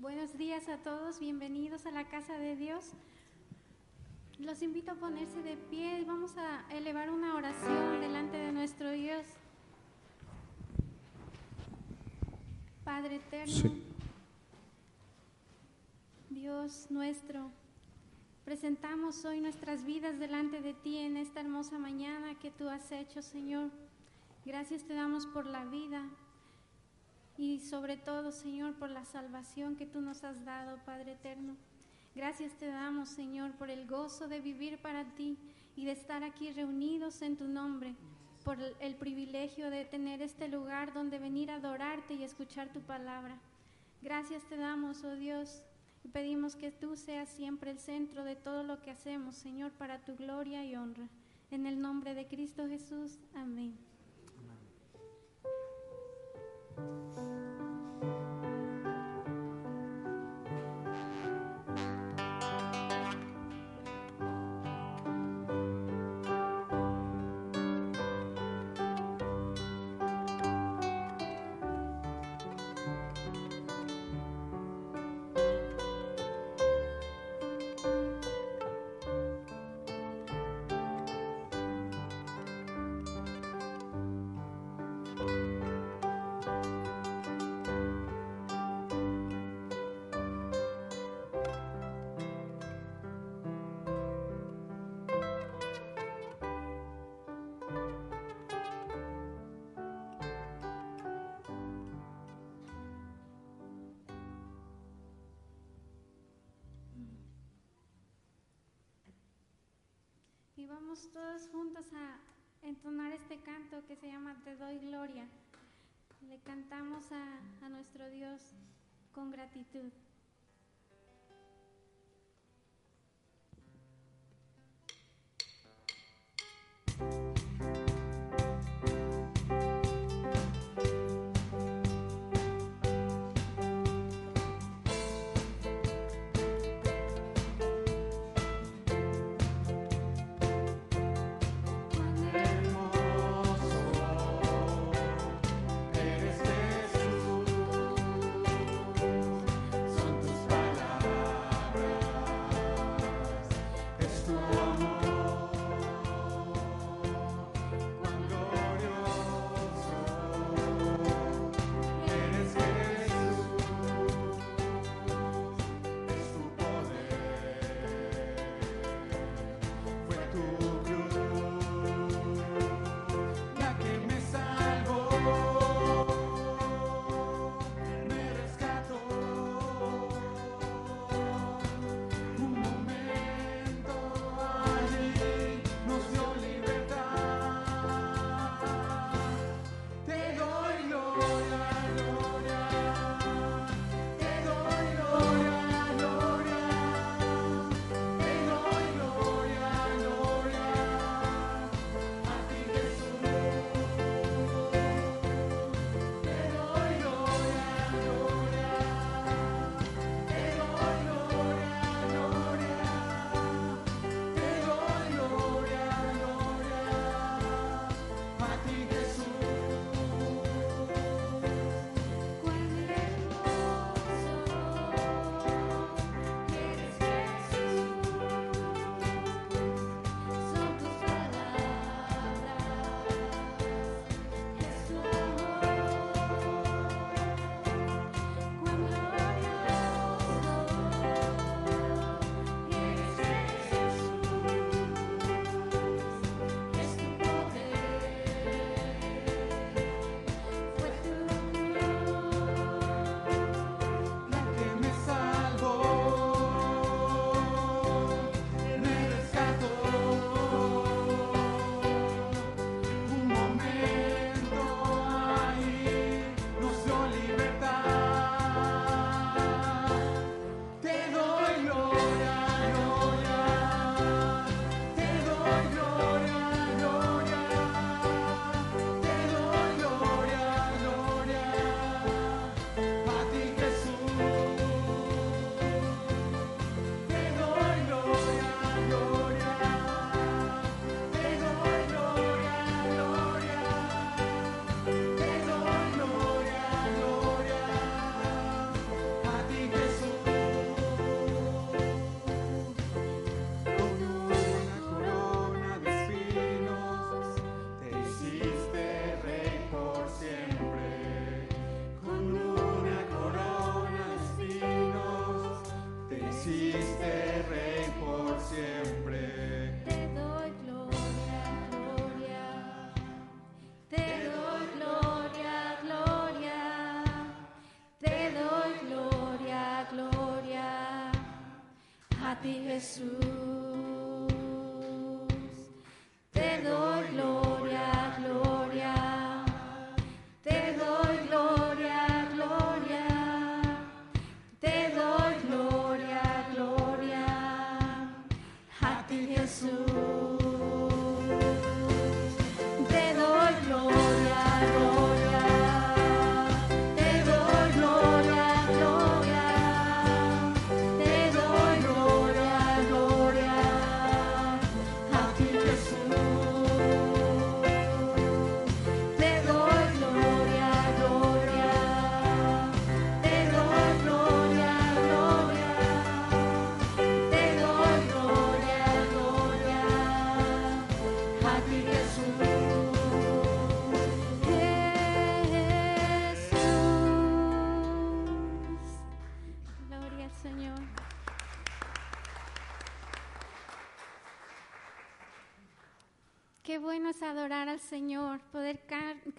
buenos días a todos, bienvenidos a la casa de Dios. Los invito a ponerse de pie y vamos a elevar una oración delante de nuestro Dios. Padre eterno, Dios nuestro, presentamos hoy nuestras vidas delante de ti en esta hermosa mañana que tú has hecho, Señor. Gracias te damos por la vida, y sobre todo, Señor, por la salvación que tú nos has dado, Padre eterno. Gracias te damos, Señor, por el gozo de vivir para ti y de estar aquí reunidos en tu nombre, por el privilegio de tener este lugar donde venir a adorarte y escuchar tu palabra. Gracias te damos, oh Dios, y pedimos que tú seas siempre el centro de todo lo que hacemos, Señor, para tu gloria y honra. En el nombre de Cristo Jesús. Amén. Vamos todos juntos a entonar este canto que se llama Te doy gloria. Le cantamos a, a nuestro Dios con gratitud.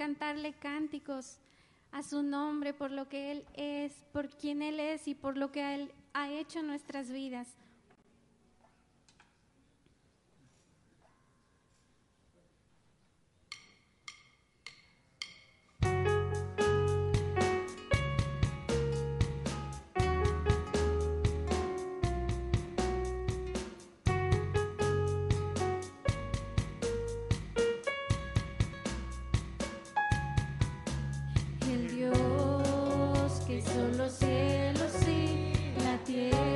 Cantarle cánticos a su nombre por lo que Él es, por quien Él es y por lo que Él ha hecho en nuestras vidas. Son los cielos y la tierra.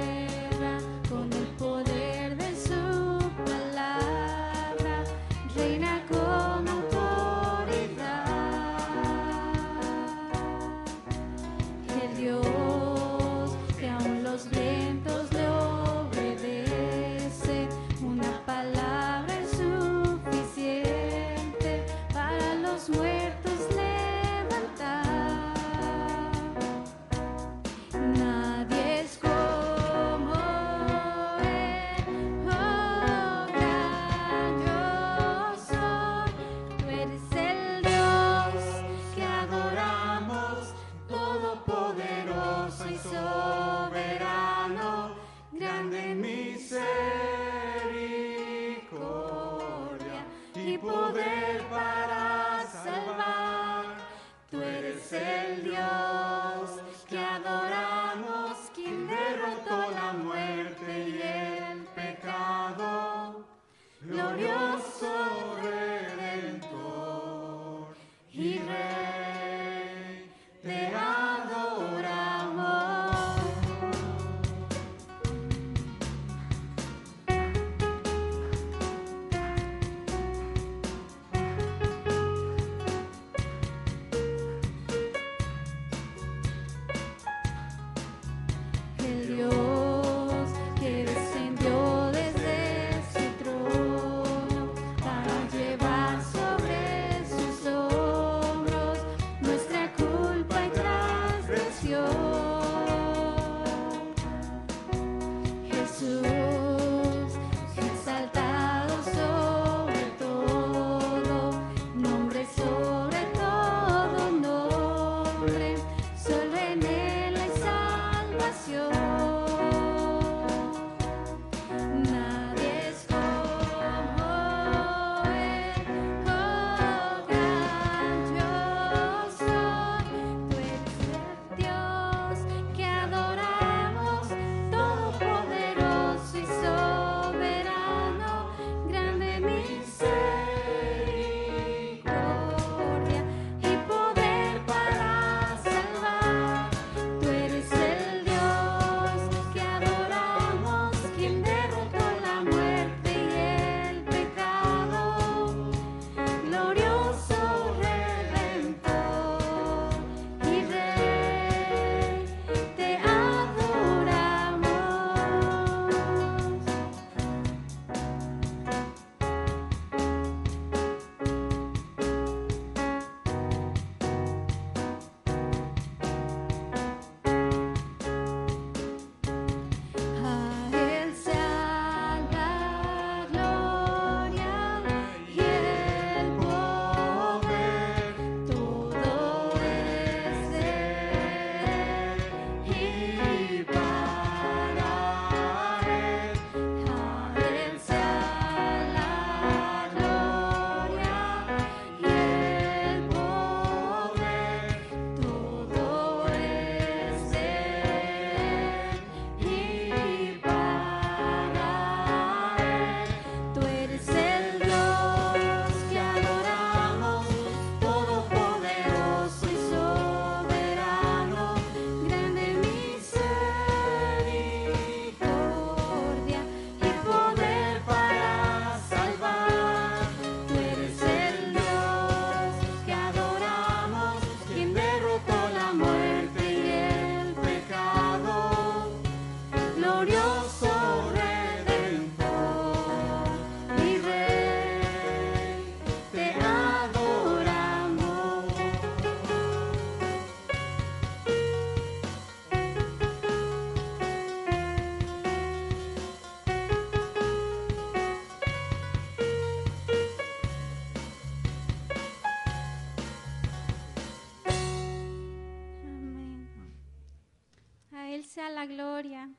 gloria,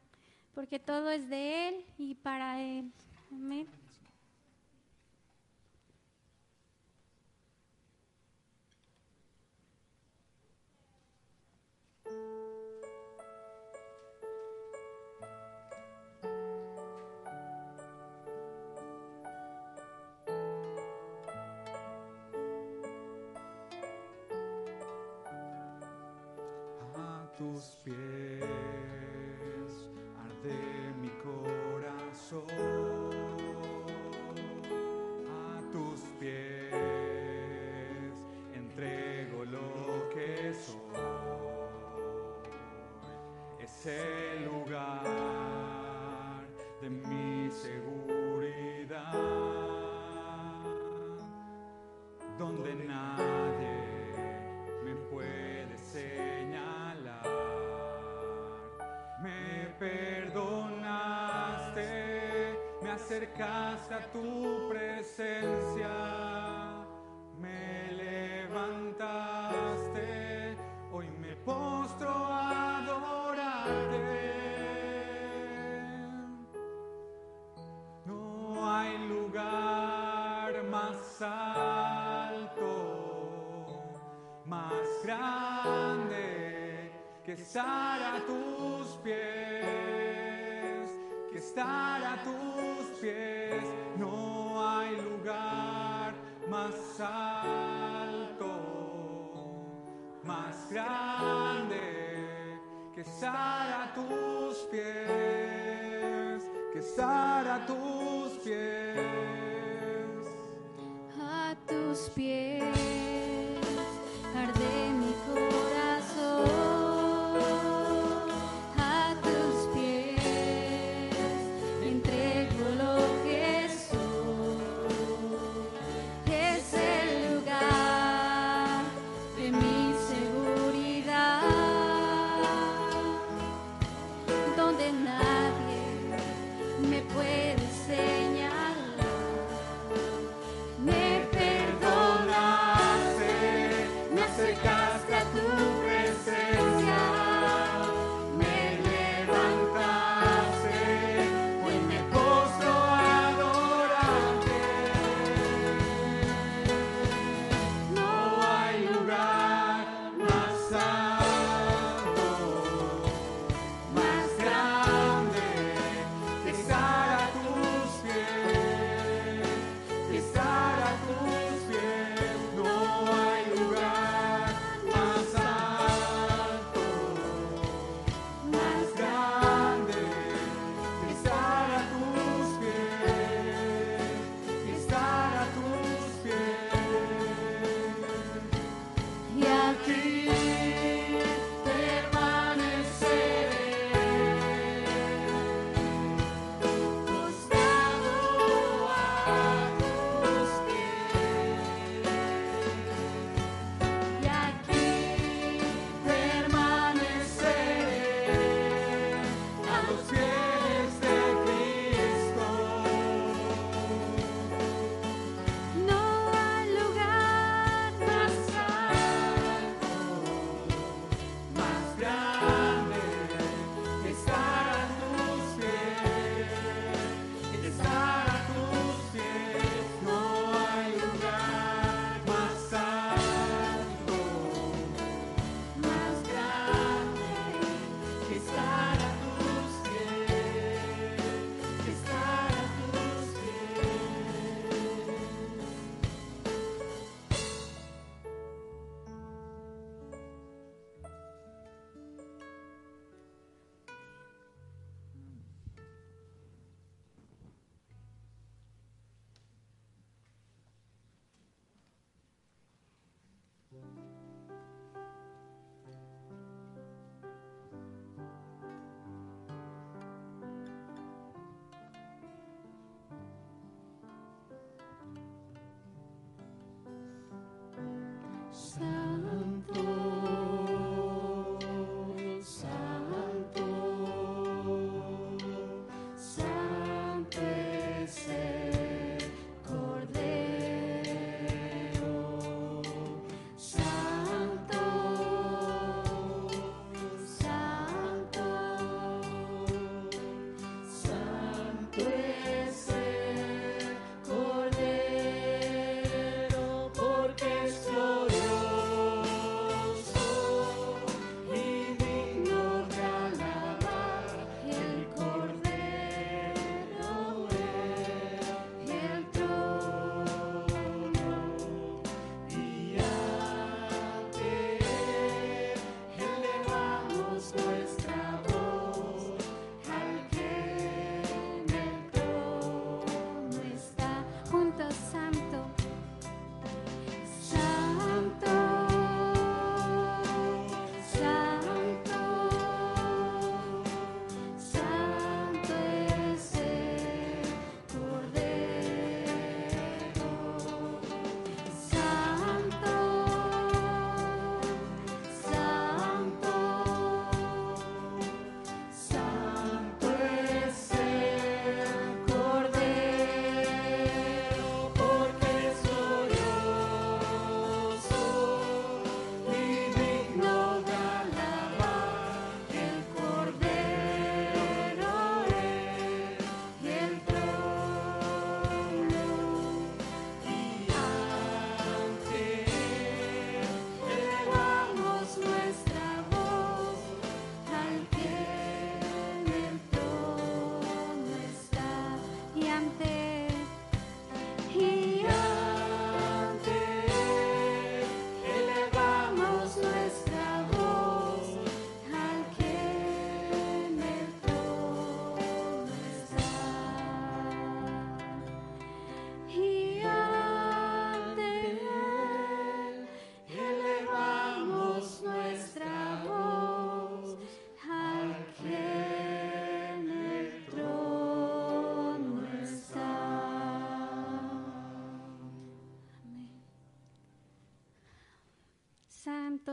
porque todo es de Él y para Él. Amén.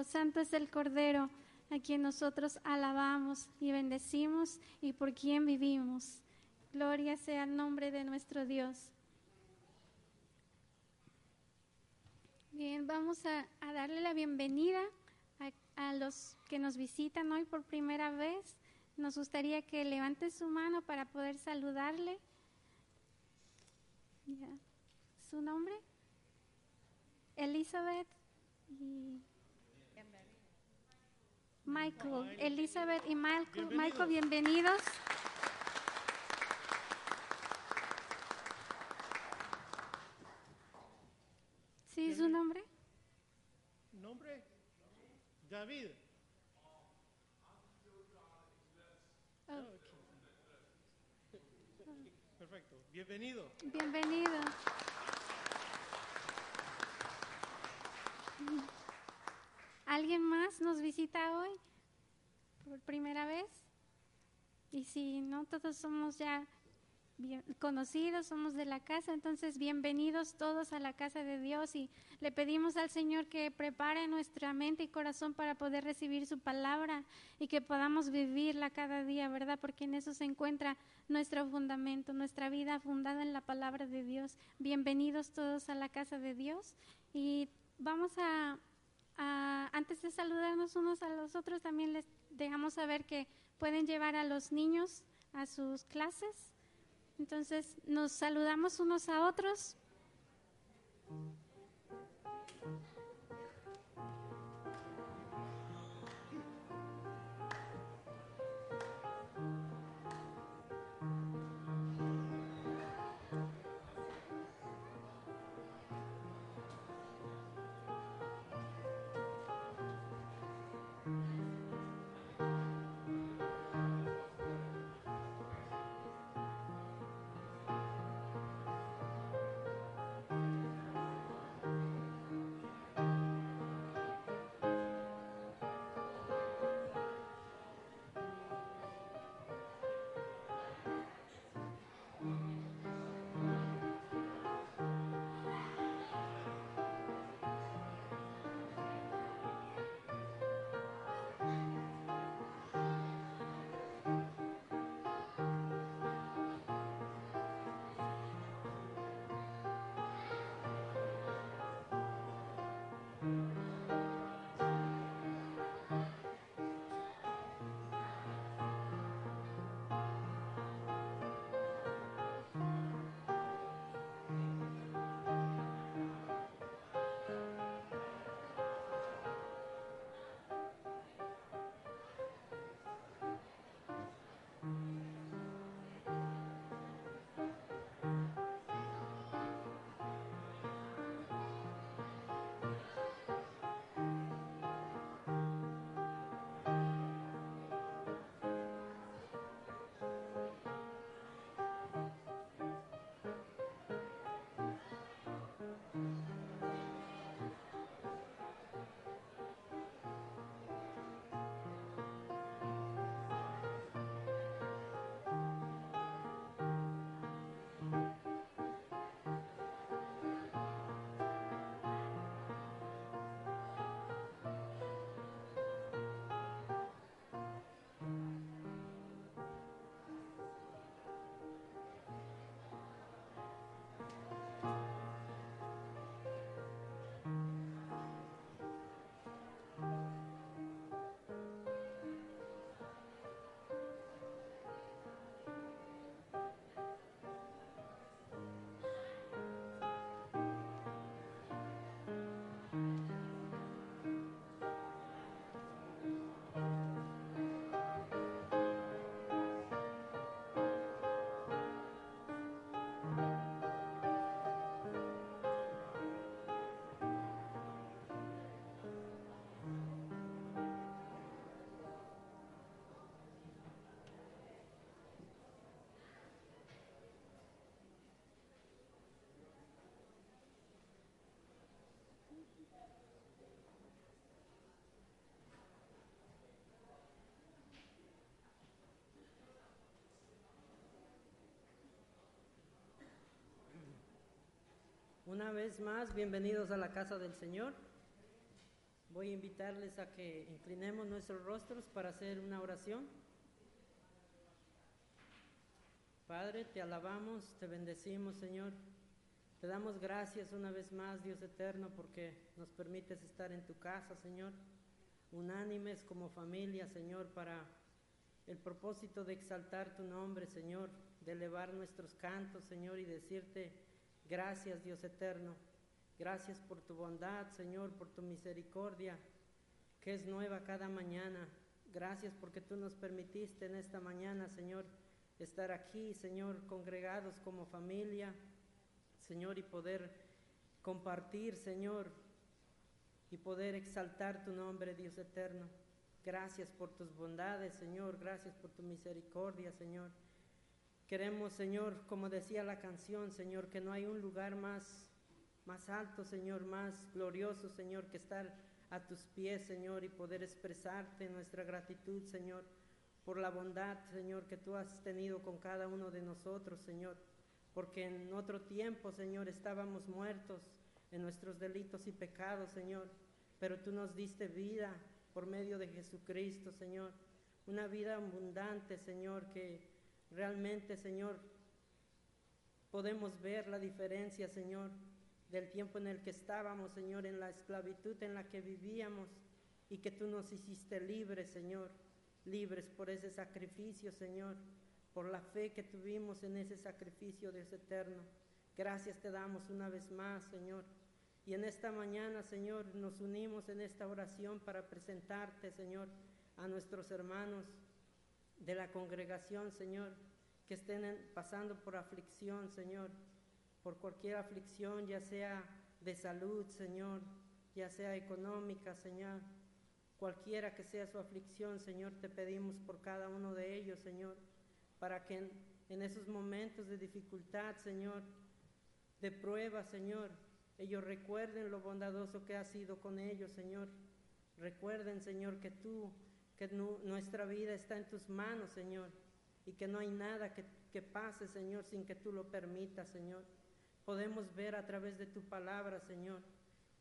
Santo, es el Cordero, a quien nosotros alabamos y bendecimos y por quien vivimos. Gloria sea el nombre de nuestro Dios. Bien, vamos a, darle la bienvenida a, los que nos visitan hoy por primera vez. Nos gustaría que levante su mano para poder saludarle. ¿Su nombre? Elizabeth Michael. Elizabeth y Michael, Michael bienvenidos. ¿Sí, su nombre? ¿Nombre? David. Oh, Perfecto. Bienvenido. bienvenido. ¿Alguien más nos visita hoy por primera vez? Y si no, todos somos ya bien conocidos, somos de la casa, entonces bienvenidos todos a la casa de Dios y le pedimos al Señor que prepare nuestra mente y corazón para poder recibir su palabra y que podamos vivirla cada día, ¿verdad? Porque en eso se encuentra nuestro fundamento, nuestra vida fundada en la palabra de Dios. Bienvenidos todos a la casa de Dios y vamos a, a antes de saludarnos unos a los otros, también les dejamos saber que pueden llevar a los niños a sus clases. Entonces nos saludamos unos a otros. Una vez más, bienvenidos a la casa del Señor. Voy a invitarles a que inclinemos nuestros rostros para hacer una oración. Padre, te alabamos, te bendecimos, Señor. Te damos gracias una vez más, Dios eterno, porque nos permites estar en tu casa, Señor, unánimes como familia, Señor, para el propósito de exaltar tu nombre, Señor, de elevar nuestros cantos, Señor, y decirte gracias, Dios eterno. Gracias por tu bondad, Señor, por tu misericordia, que es nueva cada mañana. Gracias porque tú nos permitiste en esta mañana, Señor, estar aquí, Señor, congregados como familia, Señor, y poder compartir, Señor, y poder exaltar tu nombre, Dios eterno. Gracias por tus bondades, Señor. Gracias por tu misericordia, Señor. Queremos, Señor, como decía la canción, Señor, que no hay un lugar más, más alto, Señor, más glorioso, Señor, que estar a tus pies, Señor, y poder expresarte nuestra gratitud, Señor, por la bondad, Señor, que tú has tenido con cada uno de nosotros, Señor. Porque en otro tiempo, Señor, estábamos muertos en nuestros delitos y pecados, Señor, pero tú nos diste vida, por medio de Jesucristo, Señor. Una vida abundante, Señor, que realmente, Señor, podemos ver la diferencia, Señor, del tiempo en el que estábamos, Señor, en la esclavitud en la que vivíamos y que tú nos hiciste libres, Señor, libres por ese sacrificio, Señor, por la fe que tuvimos en ese sacrificio, Dios eterno. Gracias te damos una vez más, Señor. Y en esta mañana, Señor, nos unimos en esta oración para presentarte, Señor, a nuestros hermanos de la congregación, Señor, que estén pasando por aflicción, Señor, por cualquier aflicción, ya sea de salud, Señor, ya sea económica, Señor, cualquiera que sea su aflicción, Señor, te pedimos por cada uno de ellos, Señor, para que en, esos momentos de dificultad, Señor, de prueba, Señor, ellos recuerden lo bondadoso que has sido con ellos, Señor. Recuerden, Señor, que tú, que nuestra vida está en tus manos, Señor, y que no hay nada que, que pase, Señor, sin que tú lo permitas, Señor. Podemos ver a través de tu palabra, Señor,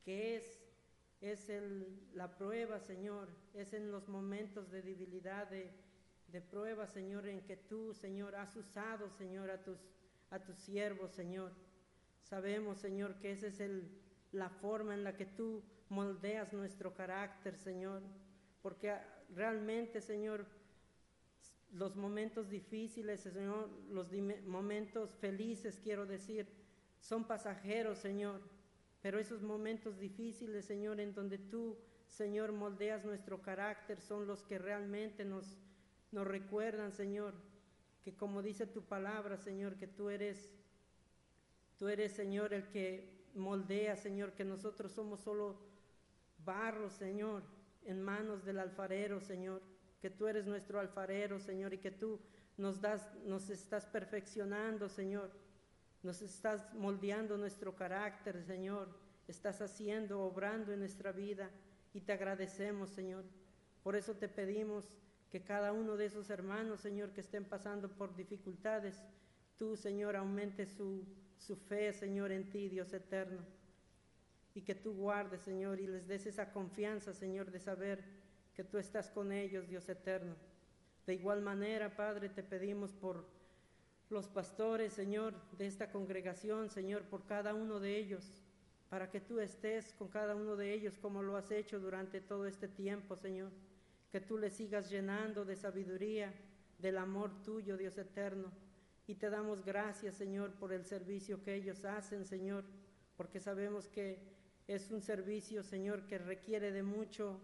que es, es el, la prueba, Señor, es en los momentos de debilidad, de, de prueba, Señor, en que tú, Señor, has usado, Señor, a tus, a tus siervos, Señor Sabemos, Señor, que esa es el, la forma en la que tú moldeas nuestro carácter, Señor, porque realmente, Señor, los momentos difíciles, Señor, los momentos felices, quiero decir, son pasajeros, Señor, pero esos momentos difíciles, Señor, en donde tú, Señor, moldeas nuestro carácter, son los que realmente nos, nos recuerdan, Señor, que como dice tu palabra, Señor, que tú eres Tú eres, Señor, el que moldea, Señor, que nosotros somos solo barro, Señor, en manos del alfarero, Señor. Que tú eres nuestro alfarero, Señor, y que tú nos das, nos estás perfeccionando, Señor. Nos estás moldeando nuestro carácter, Señor. Estás haciendo, obrando en nuestra vida y te agradecemos, Señor. Por eso te pedimos que cada uno de esos hermanos, Señor, que estén pasando por dificultades, tú, Señor, aumente su su fe, Señor, en ti, Dios eterno. Y que tú guardes, Señor, y les des esa confianza, Señor, de saber que tú estás con ellos, Dios eterno. De igual manera, Padre, te pedimos por los pastores, Señor, de esta congregación, Señor, por cada uno de ellos, para que tú estés con cada uno de ellos como lo has hecho durante todo este tiempo, Señor. Que tú les sigas llenando de sabiduría, del amor tuyo, Dios eterno y te damos gracias, Señor, por el servicio que ellos hacen, Señor, porque sabemos que es un servicio, Señor, que requiere de mucho,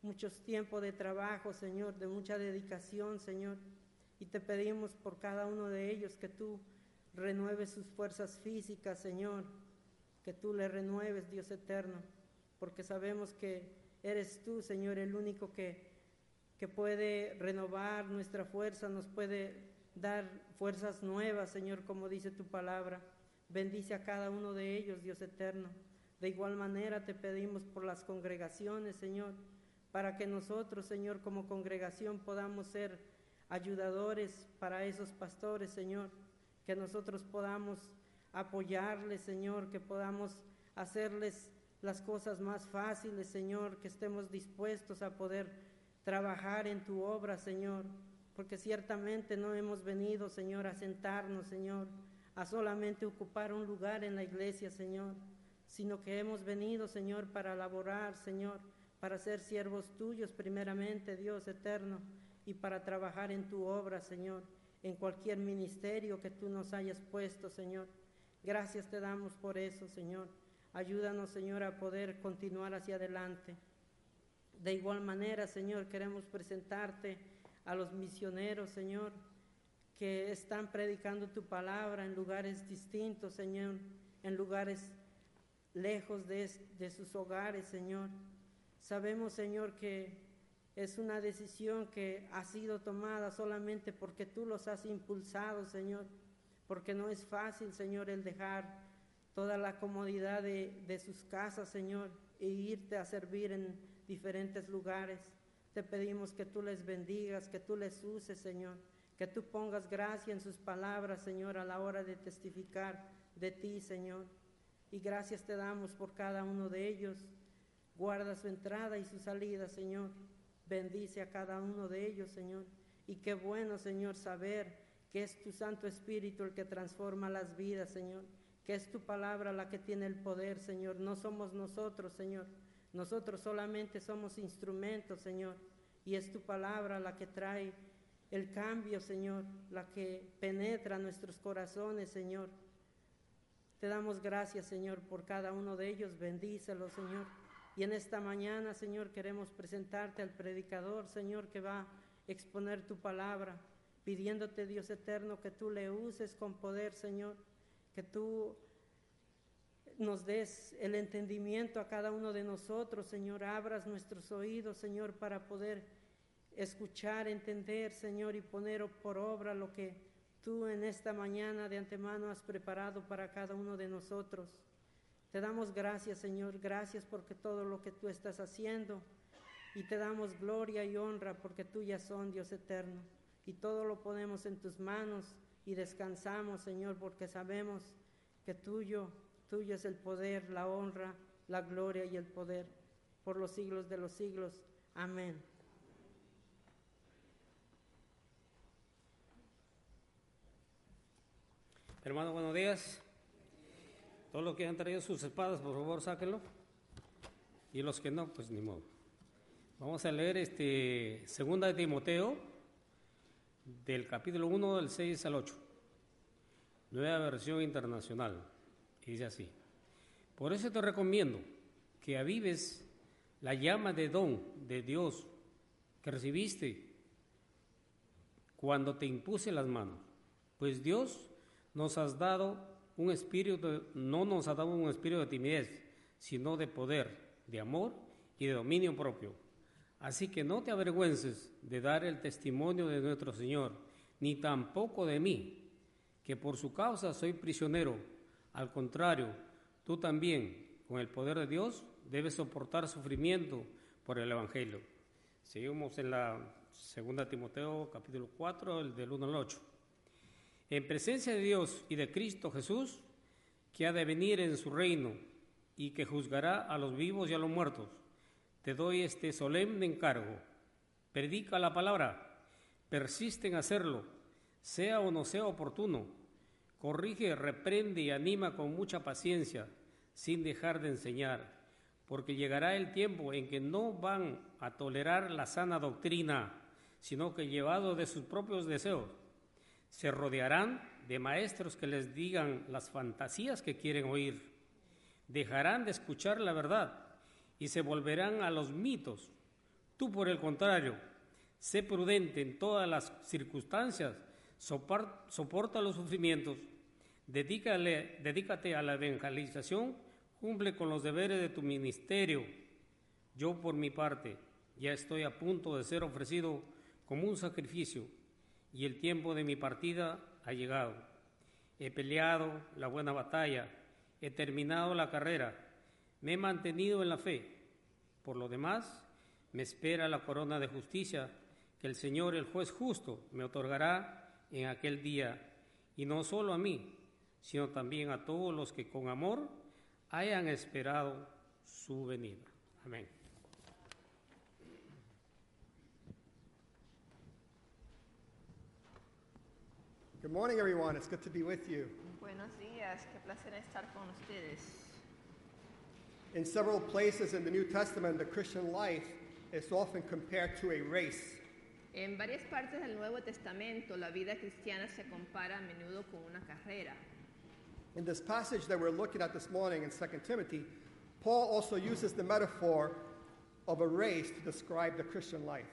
muchos tiempo de trabajo, Señor, de mucha dedicación, Señor. Y te pedimos por cada uno de ellos que tú renueves sus fuerzas físicas, Señor, que tú le renueves, Dios eterno, porque sabemos que eres tú, Señor, el único que, que puede renovar nuestra fuerza, nos puede dar fuerzas nuevas, Señor, como dice tu palabra. Bendice a cada uno de ellos, Dios eterno. De igual manera te pedimos por las congregaciones, Señor, para que nosotros, Señor, como congregación podamos ser ayudadores para esos pastores, Señor, que nosotros podamos apoyarles, Señor, que podamos hacerles las cosas más fáciles, Señor, que estemos dispuestos a poder trabajar en tu obra, Señor, porque ciertamente no hemos venido, Señor, a sentarnos, Señor, a solamente ocupar un lugar en la iglesia, Señor, sino que hemos venido, Señor, para laborar, Señor, para ser siervos tuyos primeramente, Dios eterno, y para trabajar en tu obra, Señor, en cualquier ministerio que tú nos hayas puesto, Señor. Gracias te damos por eso, Señor. Ayúdanos, Señor, a poder continuar hacia adelante. De igual manera, Señor, queremos presentarte a los misioneros, Señor, que están predicando tu palabra en lugares distintos, Señor, en lugares lejos de, de sus hogares, Señor. Sabemos, Señor, que es una decisión que ha sido tomada solamente porque tú los has impulsado, Señor, porque no es fácil, Señor, el dejar toda la comodidad de, de sus casas, Señor, e irte a servir en diferentes lugares. Te pedimos que tú les bendigas, que tú les uses, Señor, que tú pongas gracia en sus palabras, Señor, a la hora de testificar de ti, Señor. Y gracias te damos por cada uno de ellos. Guarda su entrada y su salida, Señor. Bendice a cada uno de ellos, Señor. Y qué bueno, Señor, saber que es tu Santo Espíritu el que transforma las vidas, Señor. Que es tu palabra la que tiene el poder, Señor. No somos nosotros, Señor. Nosotros solamente somos instrumentos, Señor. Y es tu palabra la que trae el cambio, Señor, la que penetra nuestros corazones, Señor. Te damos gracias, Señor, por cada uno de ellos. Bendícelo, Señor. Y en esta mañana, Señor, queremos presentarte al predicador, Señor, que va a exponer tu palabra, pidiéndote, Dios eterno, que tú le uses con poder, Señor, que tú nos des el entendimiento a cada uno de nosotros, Señor, abras nuestros oídos, Señor, para poder escuchar, entender, Señor, y poner por obra lo que tú en esta mañana de antemano has preparado para cada uno de nosotros. Te damos gracias, Señor, gracias porque todo lo que tú estás haciendo y te damos gloria y honra porque ya son, Dios eterno, y todo lo ponemos en tus manos y descansamos, Señor, porque sabemos que tuyo, tuyo es el poder, la honra, la gloria y el poder por los siglos de los siglos. Amén. Hermano, buenos días. Todos los que han traído sus espadas, por favor, sáquenlo. Y los que no, pues ni modo. Vamos a leer este segunda de Timoteo del capítulo 1 del 6 al 8. Nueva versión internacional. Y dice así: Por eso te recomiendo que avives la llama de don de Dios que recibiste cuando te impuse las manos, pues Dios nos has dado un espíritu, no nos ha dado un espíritu de timidez, sino de poder, de amor y de dominio propio. Así que no te avergüences de dar el testimonio de nuestro Señor, ni tampoco de mí, que por su causa soy prisionero. Al contrario, tú también, con el poder de Dios, debes soportar sufrimiento por el Evangelio. Seguimos en la segunda Timoteo capítulo 4, el del 1 al 8 en presencia de Dios y de Cristo Jesús, que ha de venir en su reino y que juzgará a los vivos y a los muertos, te doy este solemne encargo. Predica la palabra, persiste en hacerlo, sea o no sea oportuno. Corrige, reprende y anima con mucha paciencia, sin dejar de enseñar, porque llegará el tiempo en que no van a tolerar la sana doctrina, sino que llevados de sus propios deseos se rodearán de maestros que les digan las fantasías que quieren oír. Dejarán de escuchar la verdad y se volverán a los mitos. Tú, por el contrario, sé prudente en todas las circunstancias, soporta los sufrimientos, dedícate a la evangelización, cumple con los deberes de tu ministerio. Yo, por mi parte, ya estoy a punto de ser ofrecido como un sacrificio y el tiempo de mi partida ha llegado. He peleado la buena batalla, he terminado la carrera, me he mantenido en la fe. Por lo demás, me espera la corona de justicia que el Señor, el juez justo, me otorgará en aquel día, y no solo a mí, sino también a todos los que con amor hayan esperado su venida. Amén. Good morning, everyone. It's good to be with you. Buenos días, qué placer estar con ustedes. In several places in the New Testament, the Christian life is often compared to a race. En varias partes del Nuevo Testamento, la vida cristiana se compara a menudo con una carrera. In this passage that we're looking at this morning in 2 Timothy, Paul also uses the metaphor of a race to describe the Christian life.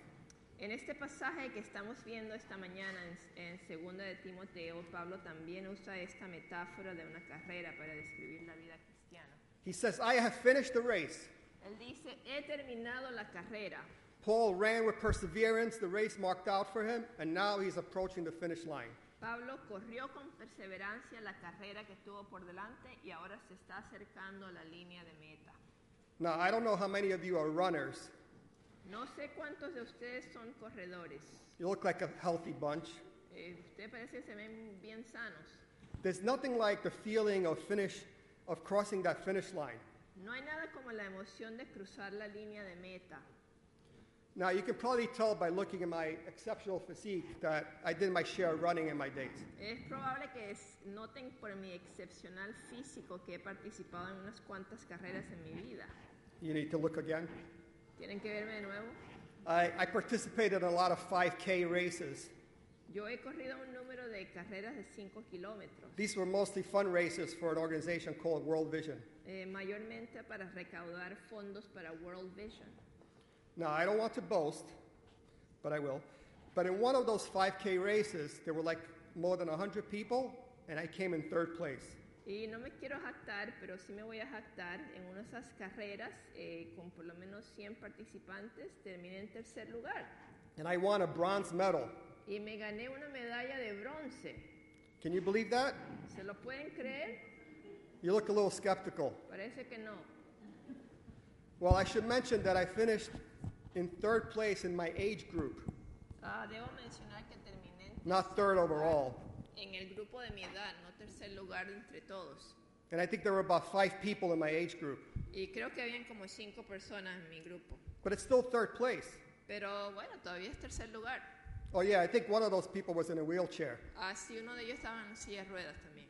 En este pasaje que estamos viendo esta mañana en, en 2 de Timoteo, Pablo también usa esta metáfora de una carrera para describir la vida cristiana. He says, I have finished the race. Él dice, he terminado la carrera. Paul ran with perseverance the race marked out for him, and now he's approaching the finish line. Pablo corrió con perseverancia la carrera que tuvo por delante y ahora se está acercando a la línea de meta. Now, I don't know how many of you are runners. No sé cuántos de ustedes son corredores. You look like a healthy bunch. Eh, ustedes parece se ven bien sanos. There's nothing like the feeling of finish of crossing that finish line. No hay nada como la emoción de cruzar la línea de meta. Now you can probably tell by looking at my exceptional physique that I did my share of running in my days. Es probable que es- noten por mi excepcional físico que he participado en unas cuantas carreras en mi vida. You need to look again. ¿Tienen que verme de nuevo? I, I participated in a lot of 5K races. Yo he corrido un número de carreras de 5 kilómetros, These were mostly fundraisers for an organization called World Vision. eh, mayormente para recaudar fondos para World Vision. Now I don't want to boast, but I will. But in one of those 5K races, there were like more than 100 people, and I came in third place. Y no me quiero jactar, pero sí me voy a jactar. En una de esas carreras, eh, con por lo menos 100 participantes, terminé en tercer lugar. And I won a bronze medal. Y me gané una medalla de bronce. Can you believe that? ¿Se lo pueden creer? You look a little skeptical. Parece que no. Well, I should mention that I finished in third place in my age group, Ah, debo mencionar que terminé not third overall. en el grupo de mi edad, no tercer lugar entre todos. And I think there were about five people in my age group. Y creo que habían como cinco personas en mi grupo. But it's still third place. Pero bueno, todavía es tercer lugar. Oh, yeah, I think one of those people was in a wheelchair. Ah, Así uno de ellos estaba en silla de ruedas también.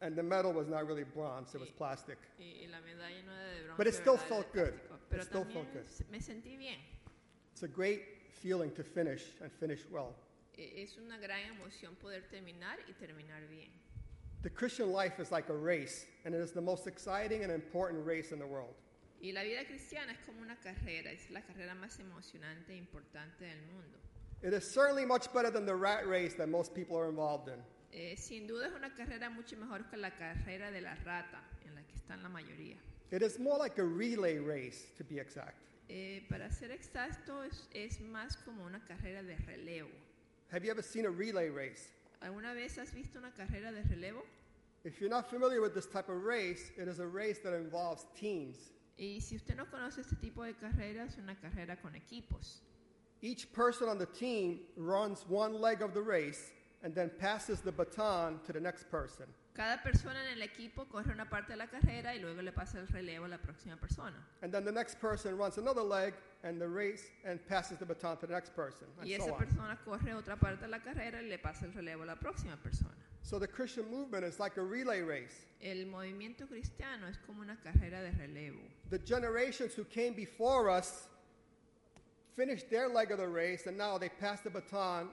And the medal was not really bronze, it was plastic. Y, y la medalla no era de bronce. But it still ¿verdad? felt good. plástico. It still felt good. me sentí bien. It's a great feeling to finish and finish well. E- Es una gran emoción poder terminar y terminar bien. The Christian life is like a race, and it is the most exciting and important race in the world. Y la vida cristiana es como una carrera, es la carrera más emocionante e importante del mundo. It is certainly much better than the rat race that most people are involved in. Eh, sin duda es una carrera mucho mejor que la carrera de la rata, en la que están la mayoría. It is more like a relay race, to be exact. Eh, para ser exacto, es, es más como una carrera de relevo. Have you ever seen a relay race? ¿Alguna vez has visto una carrera de relevo? If you're not familiar with this type of race, it is a race that involves teams. Y si usted no conoce este tipo de carreras, es una carrera con equipos. Each person on the team runs one leg of the race and then passes the baton to the next person. Cada persona en el equipo corre una parte de la carrera y luego le pasa el relevo a la próxima persona. And then the next person runs another leg and the race and passes the baton to the next person. And Y so esa on. persona corre otra parte de la carrera y le pasa el relevo a la próxima persona. So the Christian movement is like a relay race. El movimiento cristiano es como una carrera de relevo. The generations who came before us finished their leg of the race and now they pass the baton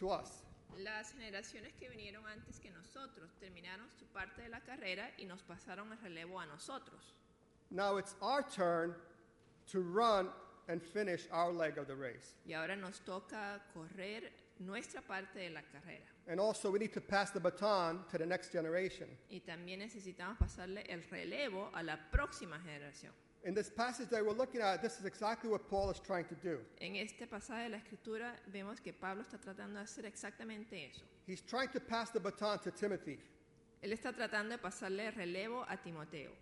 to us. Las generaciones que vinieron antes que nosotros terminaron su parte de la carrera y nos pasaron el relevo a nosotros. Now it's our turn to run and finish our leg of the race. Y ahora nos toca correr nuestra parte de la carrera. And also, we need to pass the baton to the next generation. Y también necesitamos pasarle el relevo a la próxima generación. In this passage that we're looking at, this is exactly what Paul is trying to do. En este pasaje de la escritura vemos que Pablo está tratando de hacer exactamente eso. He's trying to pass the baton to Timothy. Él está tratando de pasarle el relevo a Timoteo.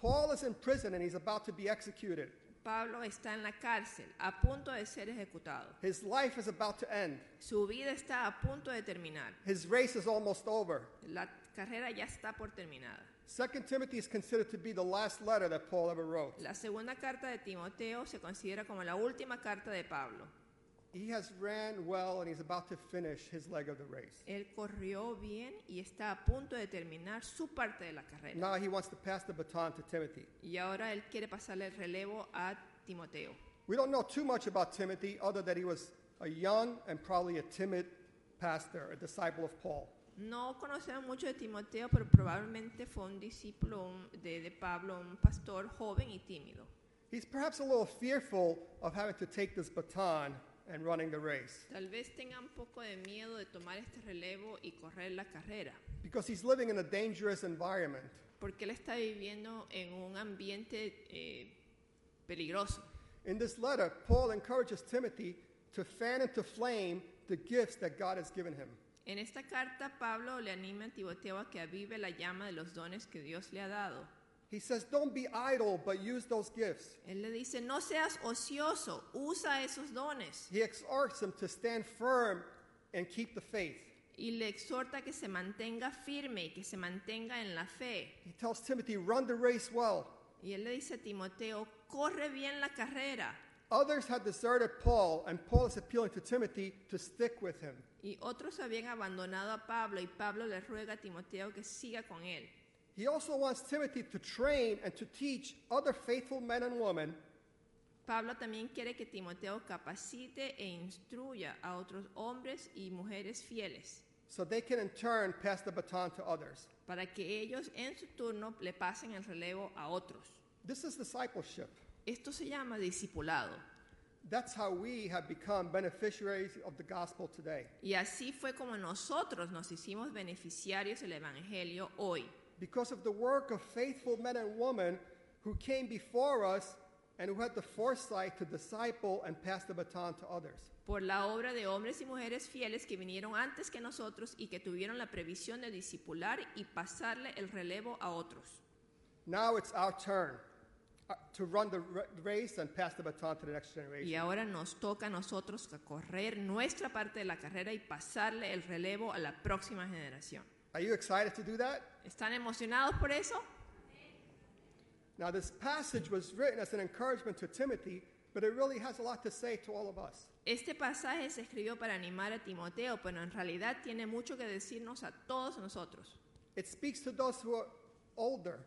Paul is in prison and he's about to be executed. Pablo está en la cárcel, a punto de ser ejecutado. His life is about to end. Su vida está a punto de terminar. His race is almost over. La carrera ya está por terminada. Second Timothy is considered to be the last letter that Paul ever wrote. La segunda carta de Timoteo se considera como la última carta de Pablo. He has ran well and he's about to finish his leg of the race. Él corrió bien y está a punto de terminar su parte de la carrera. Now he wants to pass the baton to Timothy. Y ahora él quiere pasarle el relevo a Timoteo. We don't know too much about Timothy other than he was a young and probably a timid pastor, a disciple of Paul. No conocemos mucho de Timoteo, pero probablemente fue un discípulo de, de Pablo, un pastor joven y tímido. He's perhaps a little fearful of having to take this baton and running the race Tal vez tenga un poco de miedo de tomar este relevo y correr la carrera, because he's living in a dangerous environment. porque él está viviendo en un ambiente eh, peligroso. In this letter, Paul encourages Timothy to fan into flame the gifts that God has given him. En esta carta, Pablo le anima a Timoteo a que avive la llama de los dones que Dios le ha dado. He says, Don't be idle, but use those gifts. Él le dice, no seas ocioso, usa esos dones. He exhorts him to stand firm and keep the faith. Y le exhorta que se mantenga firme y que se mantenga en la fe. He tells Timothy, Run the race well. Y él le dice a Timoteo, corre bien la carrera. Others had deserted Paul, and Paul is appealing to Timothy to stick with him. Y otros habían abandonado a Pablo y Pablo le ruega a Timoteo que siga con él. He also wants Timothy to train and to teach other faithful men and women Pablo también quiere que Timoteo capacite e instruya a otros hombres y mujeres fieles so they can in turn pass the baton to others. para que ellos en su turno le pasen el relevo a otros. This is discipleship. Esto se llama discipulado. That's how we have become beneficiaries of the gospel today. Y así fue como nosotros nos hicimos beneficiarios del Evangelio hoy, Because of the work of faithful men and women who came before us and who had the foresight to disciple and pass the baton to others. por la obra de hombres y mujeres fieles que vinieron antes que nosotros y que tuvieron la previsión de discipular y pasarle el relevo a otros. Now it's our turn to run the ra- race and pass the baton to the next Y generation. ahora nos toca a nosotros correr nuestra parte de la carrera y pasarle el relevo a la próxima generación. Are you excited to do that? ¿Están emocionados por eso? Now, this passage was written as an encouragement to Timothy, but it really has a lot to say to all of us. Este pasaje se escribió para animar a Timoteo, pero en realidad tiene mucho que decirnos a todos nosotros. It speaks to those who are older.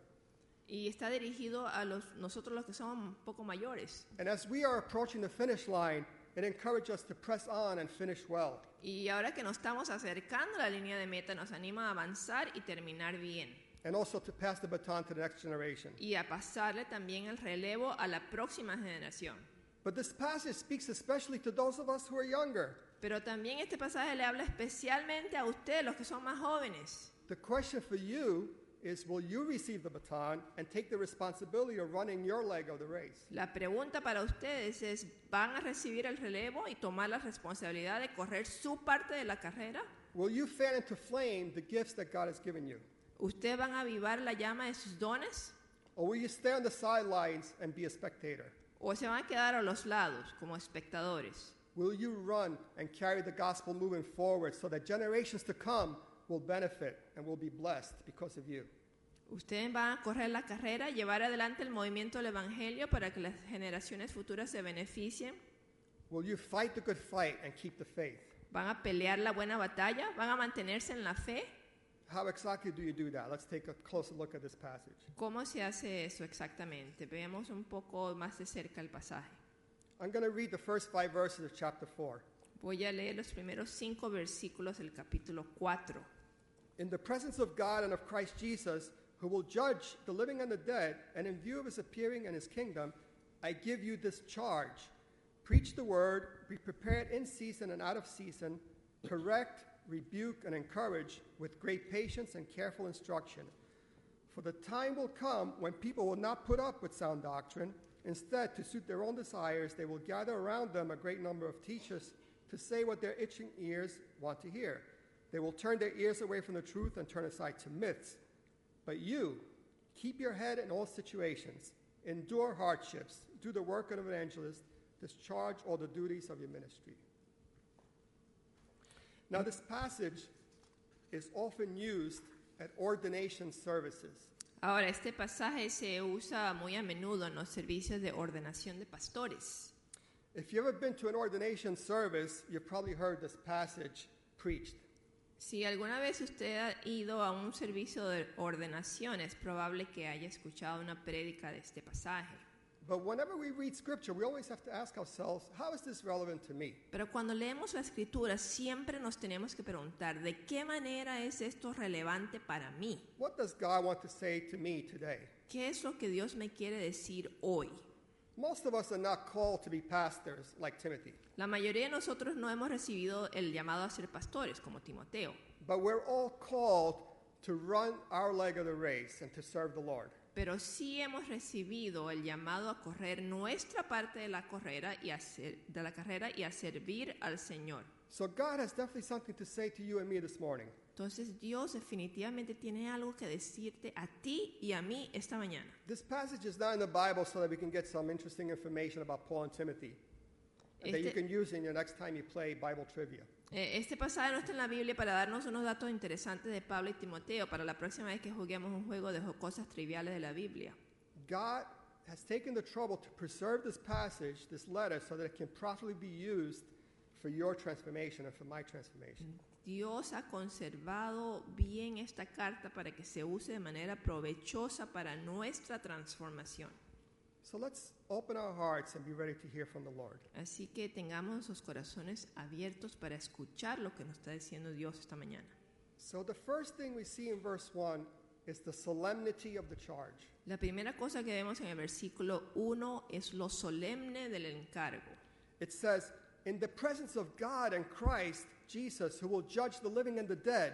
Y está dirigido a los, nosotros los que somos un poco mayores. And as we are approaching the finish line, it encourages us to press on and finish well. Y ahora que nos estamos acercando a la línea de meta, nos anima a avanzar y terminar bien. and also to pass the baton to the next generation. Y a pasarle también el relevo a la próxima generación. But this passage speaks especially to those of us who are younger. Pero también este pasaje le habla especialmente a ustedes, los que son más jóvenes. The question for you is will you receive the baton and take the responsibility of running your leg of the race? La pregunta para ustedes es, ¿van a recibir el relevo y tomar la responsabilidad de correr su parte de la carrera? Will you fan into flame the gifts that God has given you? ¿Ustedes van a avivar la llama de sus dones? Or will you stay on the sidelines and be a spectator? ¿O se van a quedar a los lados como espectadores? Will you run and carry the gospel moving forward so that generations to come will benefit and will be blessed because of you? Ustedes van a correr la carrera, llevar adelante el movimiento del Evangelio para que las generaciones futuras se beneficien. Will you fight the good fight and keep the faith? Van a pelear la buena batalla, van a mantenerse en la fe. How exactly do you do that? Let's take a closer look at this passage. ¿Cómo se hace eso exactamente? Veamos un poco más de cerca el pasaje. I'm going to read the first five verses of chapter 4. Voy a leer los primeros cinco versículos del capítulo 4. In the presence of God and of Christ Jesus, who will judge the living and the dead, and in view of his appearing and his kingdom, I give you this charge. Preach the word, be prepared in season and out of season, correct, rebuke, and encourage with great patience and careful instruction. For the time will come when people will not put up with sound doctrine. Instead, to suit their own desires, they will gather around them a great number of teachers to say what their itching ears want to hear. They will turn their ears away from the truth and turn aside to myths. But you, keep your head in all situations, endure hardships, do the work of an evangelist, discharge all the duties of your ministry. Now, this passage is often used at ordination services. Ahora, este pasaje se usa muy a menudo en los servicios de ordenación de pastores. If you've ever been to an ordination service, you've probably heard this passage preached. Si alguna vez usted ha ido a un servicio de ordenación, es probable que haya escuchado una prédica de este pasaje. But whenever we read scripture, we always have to ask ourselves, how is this relevant to me? Pero cuando leemos la escritura, siempre nos tenemos que preguntar, ¿de qué manera es esto relevante para mí? What does God want to say to me today? ¿Qué es lo que Dios me quiere decir hoy? Most of us are not called to be pastors like Timothy, La mayoría de nosotros no hemos recibido el llamado a ser pastores, como Timoteo, but we're all called to run our leg of the race and to serve the Lord. pero sí hemos recibido el llamado a correr nuestra parte de la carrera y a, ser- de la carrera y a servir al Señor. So God has definitely something to say to you and me this morning. Entonces Dios definitivamente tiene algo que decirte a ti y a mí esta mañana. This passage is not in the Bible so that we can get some interesting information about Paul and Timothy that you Este- can use in your next time you play Bible trivia. Eh, Este pasaje no está en la Biblia para darnos unos datos interesantes de Pablo y Timoteo para la próxima vez que juguemos un juego de cosas triviales de la Biblia. God has taken the trouble to preserve this passage, this letter, so that it can properly be used for your transformation and for my transformation. Dios ha conservado bien esta carta para que se use de manera provechosa para nuestra transformación. So let's open our hearts and be ready to hear from the Lord. Así que tengamos nuestros corazones abiertos para escuchar lo que nos está diciendo Dios esta mañana. So the first thing we see in verse 1 is the solemnity of the charge. La primera cosa que vemos en el versículo 1 es lo solemne del encargo. It says, In the presence of God and Christ Jesus, who will judge the living and the dead,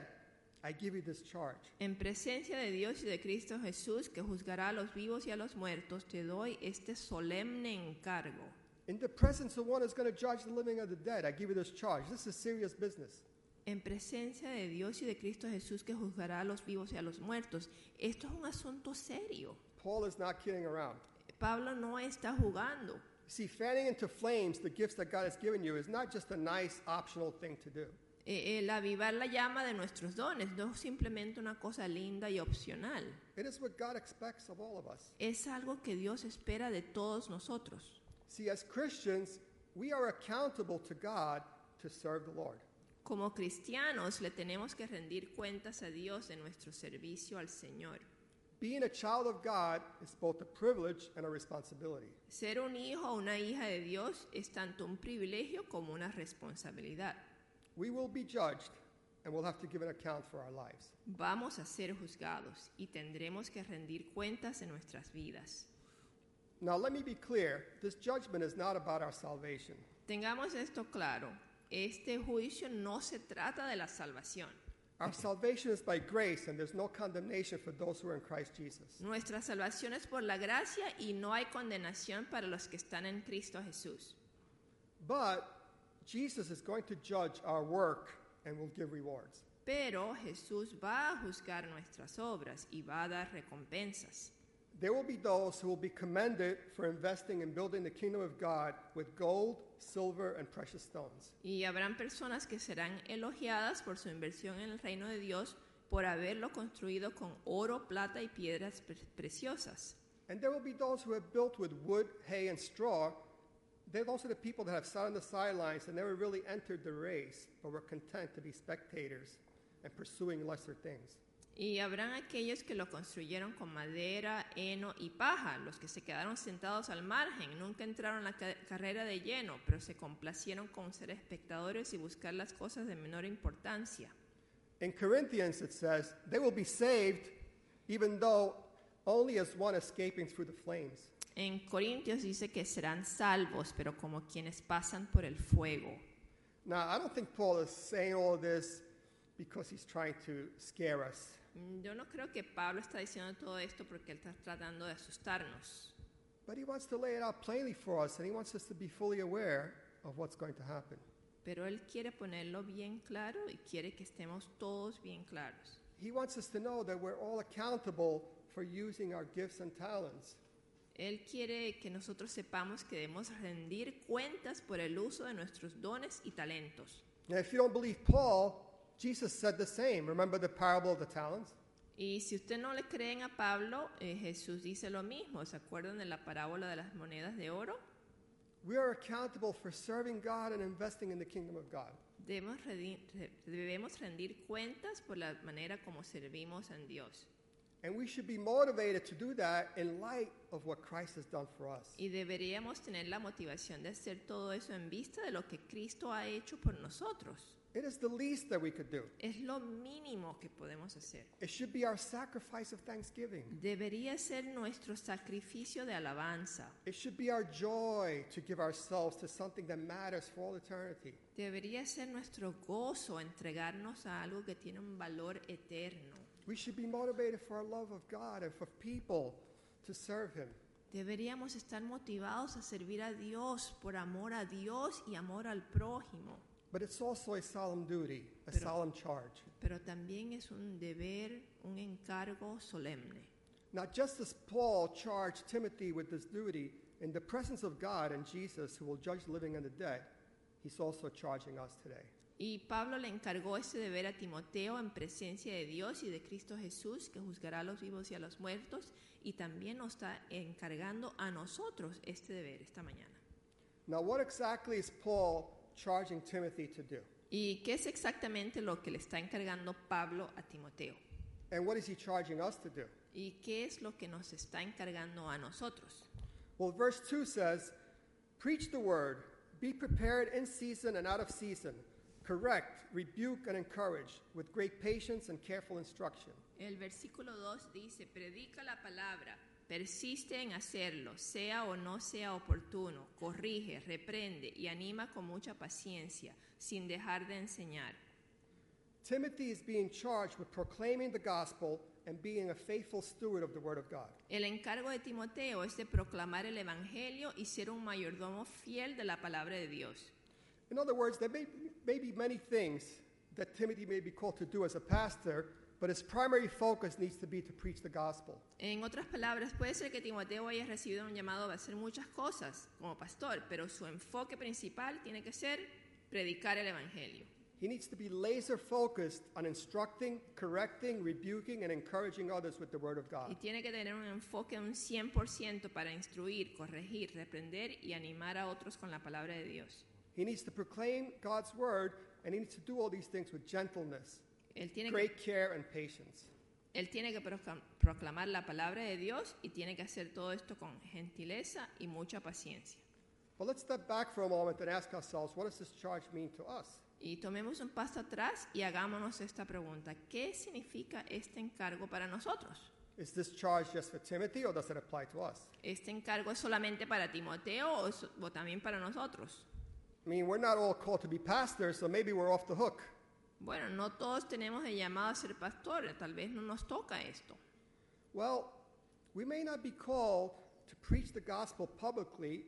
I give you this charge. En presencia de Dios y de Cristo Jesús, que juzgará a los vivos y a los muertos, te doy este solemne encargo. In the presence of one who's going to judge the living and the dead, I give you this charge. This is serious business. En presencia de Dios y de Cristo Jesús, que juzgará a los vivos y a los muertos. Esto es un asunto serio. Paul is not kidding around. Pablo no está jugando. See, fanning into flames the gifts that God has given you is not just a nice optional thing to do. Eh, El avivar la llama de nuestros dones no es simplemente una cosa linda y opcional. It is what God expects of all of us. Es algo que Dios espera de todos nosotros. See, as Christians, we are accountable to God to serve the Lord. Como cristianos le tenemos que rendir cuentas a Dios de nuestro servicio al Señor. Being a child of God is both a privilege and a responsibility. Ser un hijo o una hija de Dios es tanto un privilegio como una responsabilidad. We will be judged and we'll have to give an account for our lives. Vamos a ser juzgados y tendremos que rendir cuentas de nuestras vidas. Now, let me be clear this judgment is not about our salvation. Tengamos esto claro, este juicio no se trata de la salvación. Our salvation is by grace, and there's no condemnation for those who are in Christ Jesus. Nuestra salvación es por la gracia y no hay condenación para los que están en Cristo Jesús. But Jesus is going to judge our work and will give rewards. Pero Jesús va a juzgar nuestras obras y va a dar recompensas. There will be those who will be commended for investing in building the kingdom of God with gold, silver, and precious stones. Y habrán personas que serán elogiadas por su inversión en el reino de Dios por haberlo construido con oro, plata y piedras pre- preciosas. And there will be those who have built with wood, hay, and straw. They're those are the people that have sat on the sidelines and never really entered the race, but were content to be spectators and pursuing lesser things. Y habrán aquellos que lo construyeron con madera, heno y paja, los que se quedaron sentados al margen, nunca entraron en la ca- carrera de lleno, pero se complacieron con ser espectadores y buscar las cosas de menor importancia. In Corinthians, it says, they will be saved even though only as one escaping through the flames. En Corintios dice que serán salvos, pero como quienes pasan por el fuego. Now, I don't think Paul is saying all this because he's trying to scare us. Mm, Yo no creo que Pablo está diciendo todo esto porque él está tratando de asustarnos, But he wants to lay it out plainly for us, and he wants us to be fully aware of what's going to happen. pero él quiere ponerlo bien claro y quiere que estemos todos bien claros. He wants us to know that we're all accountable for using our gifts and talents. Él quiere que nosotros sepamos que debemos rendir cuentas por el uso de nuestros dones y talentos. Now, if you don't believe Paul, Jesus said the same. Remember the parable of the talents? Y si usted no le creen a Pablo, eh, Jesús dice lo mismo. ¿Se acuerdan de la parábola de las monedas de oro? We are accountable for serving God and investing in the kingdom of God. Debemos, redi- re- debemos rendir cuentas por la manera como servimos a Dios. And we should be motivated to do that in light of what Christ has done for us. Y deberíamos tener la motivación de hacer todo eso en vista de lo que Cristo ha hecho por nosotros. It is the least that we could do. Es lo mínimo que podemos hacer. It should be our sacrifice of thanksgiving. Debería ser nuestro sacrificio de alabanza. It should be our joy to give ourselves to something that matters for all eternity. Debería ser nuestro gozo entregarnos a algo que tiene un valor eterno. We should be motivated for our love of God and for people to serve Him. Deberíamos estar motivados a servir a Dios por amor a Dios y amor al prójimo. But it's also a solemn duty, a Pero- solemn charge. Pero también es un deber, un encargo solemne. Now, just as Paul charged Timothy with this duty in the presence of God and Jesus, who will judge the living and the dead, he's also charging us today. Y Pablo le encargó ese deber a Timoteo en presencia de Dios y de Cristo Jesús, que juzgará a los vivos y a los muertos, y también nos está encargando a nosotros este deber esta mañana. Now, what exactly is Paul charging Timothy to do? ¿Y qué es exactamente lo que le está encargando Pablo a Timoteo? And what is he charging us to do? ¿Y qué es lo que nos está encargando a nosotros? Well, verse 2 says, Preach the word, be prepared in season and out of season, correct, rebuke, and encourage with great patience and careful instruction. El versículo 2 dice, predica la palabra, persiste en hacerlo, sea o no sea oportuno, corrige, reprende y anima con mucha paciencia, sin dejar de enseñar. Timothy is being charged with proclaiming the gospel and being a faithful steward of the word of God. El encargo de Timoteo es de proclamar el Evangelio y ser un mayordomo fiel de la palabra de Dios. In other words, there may, may be many things that Timothy may be called to do as a pastor, but his primary focus needs to be to preach the gospel. En otras palabras, puede ser que Timoteo haya recibido un llamado a hacer muchas cosas como pastor, pero su enfoque principal tiene que ser predicar el Evangelio. He needs to be laser focused on instructing, correcting, rebuking, and encouraging others with the word of Y God. tiene que tener un enfoque un 100% para instruir, corregir, reprender y animar a otros con la palabra de Dios. He needs to proclaim God's word, and he needs to do all these things with gentleness, Él tiene que, great care, and patience. él tiene que proclam- proclamar la palabra de Dios y tiene que hacer todo esto con gentileza y mucha paciencia. But let's step back for a moment and ask ourselves what does this charge mean to us? Y tomemos un paso atrás y hagámonos esta pregunta. ¿Qué significa este encargo para nosotros? Is this charge just for Timothy, or does it apply to us? ¿Este encargo es solamente para Timoteo o, es- o también para nosotros? I mean, we're not all called to be pastors, so maybe we're off the hook. Bueno, no todos tenemos el llamado a ser pastores, tal vez no nos toca esto. Well, we may not be called to preach the gospel publicly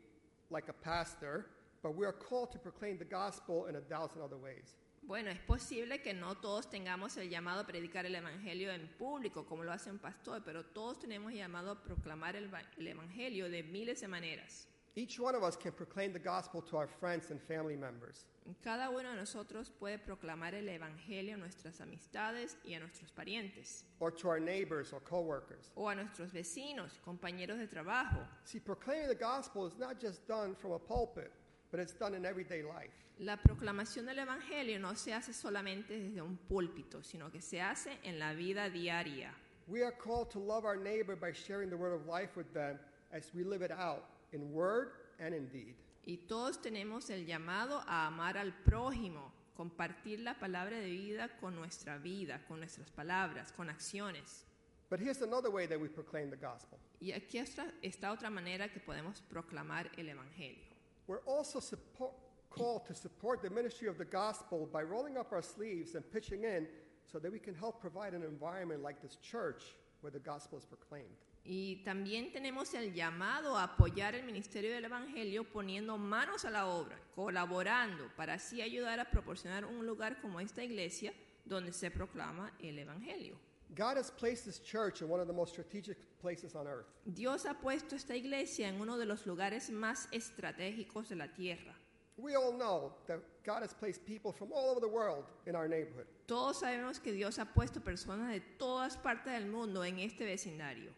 like a pastor, but we are called to proclaim the gospel in a thousand other ways. Bueno, es posible que no todos tengamos el llamado a predicar el Evangelio en público, como lo hace un pastor, pero todos tenemos llamado a proclamar el, el Evangelio de miles de maneras. Each one of us can proclaim the gospel to our friends and family members. Cada uno de nosotros puede proclamar el Evangelio a nuestras amistades y a nuestros parientes, or to our neighbors or coworkers. o a nuestros vecinos, compañeros de trabajo. See, proclaiming the gospel is not just done from a pulpit, but it's done in everyday life. La proclamación del Evangelio no se hace solamente desde un púlpito, sino que se hace en la vida diaria. We are called to love our neighbor by sharing the word of life with them as we live it out in word and in deed. Y todos tenemos el llamado a amar al prójimo, compartir la palabra de vida con nuestra vida, con nuestras palabras, con acciones. But here's another way that we proclaim the gospel. Y aquí está, está otra manera que podemos proclamar el Evangelio. We're also support, called to support the ministry of the gospel by rolling up our sleeves and pitching in so that we can help provide an environment like this church where the gospel is proclaimed. Y también tenemos el llamado a apoyar el ministerio del Evangelio poniendo manos a la obra, colaborando, para así ayudar a proporcionar un lugar como esta iglesia donde se proclama el Evangelio. God has placed this church in one of the most strategic places on earth. Dios ha puesto esta iglesia en uno de los lugares más estratégicos de la tierra. We all know that God has placed people from all over the world in our neighborhood. Todos sabemos que Dios ha puesto personas de todas partes del mundo en este vecindario.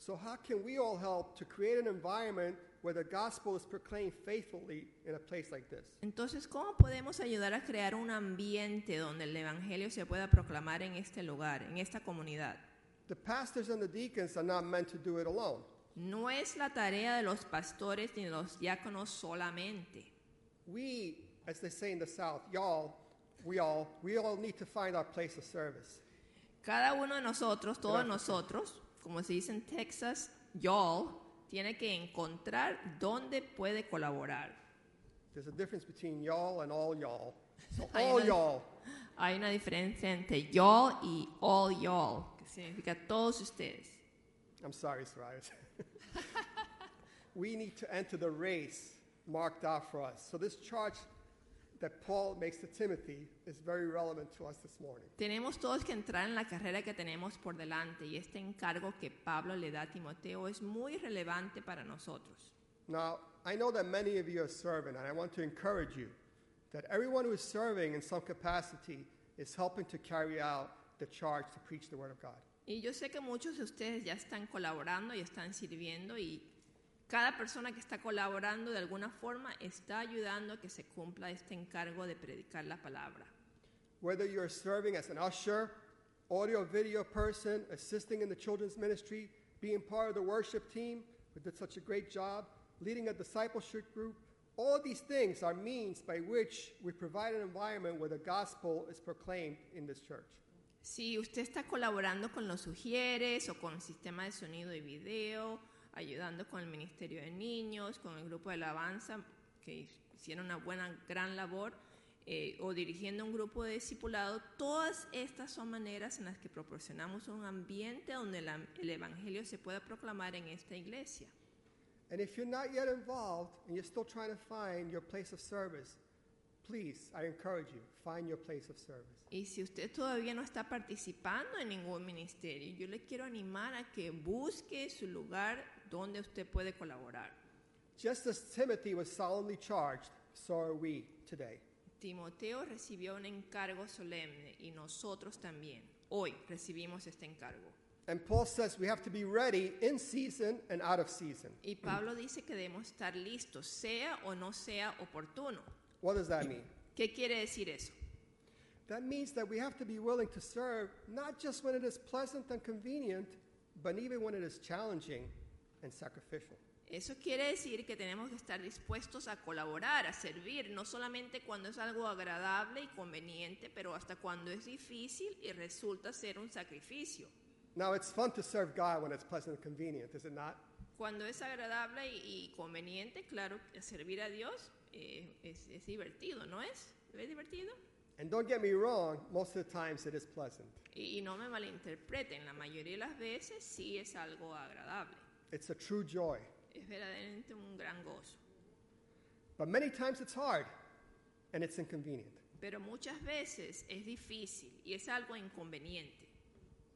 So, how can we all help to create an environment where the gospel is proclaimed faithfully in a place like this? Entonces, ¿cómo podemos ayudar a crear un ambiente donde el Evangelio se pueda proclamar en este lugar, en esta comunidad? The pastors and the deacons are not meant to do it alone. No es la tarea de los pastores ni de los diáconos solamente. We, as they say in the South, y'all, we all, we all need to find our place of service. Cada uno de nosotros, todos Gracias. nosotros, como se dice en Texas, y'all, tiene que encontrar dónde puede colaborar. There's a difference between y'all and all y'all. So, all y'all, Hay una diferencia entre y'all y all y'all, que significa todos ustedes. I'm sorry, Cyrus. we need to enter the race marked out for us. So, this charge that Paul makes to Timothy is very relevant to us this morning. Tenemos todos que entrar en la carrera que tenemos por delante y este encargo que Pablo le da a Timoteo es muy relevante para nosotros. Now, I know that many of you are serving, and I want to encourage you that everyone who is serving in some capacity is helping to carry out the charge to preach the Word of God. Y yo sé que muchos de ustedes ya están colaborando y están sirviendo y cada persona que está colaborando de alguna forma está ayudando a que se cumpla este encargo de predicar la palabra. Whether you're serving as an usher, audio video person, assisting in the children's ministry, being part of the worship team, who did such a great job, leading a discipleship group, all these things are means by which we provide an environment where the gospel is proclaimed in this church. Si usted está colaborando con los sugieres o con el sistema de sonido y video, ayudando con el Ministerio de Niños, con el grupo de alabanza, que hicieron una buena, gran labor, eh, o dirigiendo un grupo de discipulado, todas estas son maneras en las que proporcionamos un ambiente donde la- el Evangelio se pueda proclamar en esta iglesia. And if you're not yet involved and you're still trying to find your place of service, please, I encourage you, find your place of service. Y si usted todavía no está participando en ningún ministerio, yo le quiero animar a que busque su lugar donde usted puede colaborar. Just as Timothy was solemnly charged, so are we today. Timoteo recibió un encargo solemne y nosotros también. Hoy recibimos este encargo. And Paul says we have to be ready in season and out of season. Y Pablo dice que debemos estar listos, sea o no sea oportuno. What does that mean? ¿Qué quiere decir eso? That means that we have to be willing to serve not just when it is pleasant and convenient, but even when it is challenging and sacrificial. Eso quiere decir que tenemos que estar dispuestos a colaborar, a servir, no solamente cuando es algo agradable y conveniente, pero hasta cuando es difícil y resulta ser un sacrificio. Now, it's fun to serve God when it's pleasant and convenient, is it not? Cuando es agradable y, y conveniente, claro, servir a Dios eh, es, es divertido, ¿no es? ¿Es divertido? And don't get me wrong, most of the times it is pleasant. Y, y no me malinterpreten, la mayoría de las veces sí es algo agradable. It's a true joy. Es verdaderamente un gran gozo. But many times it's hard and it's inconvenient. Pero muchas veces es difícil y es algo inconveniente.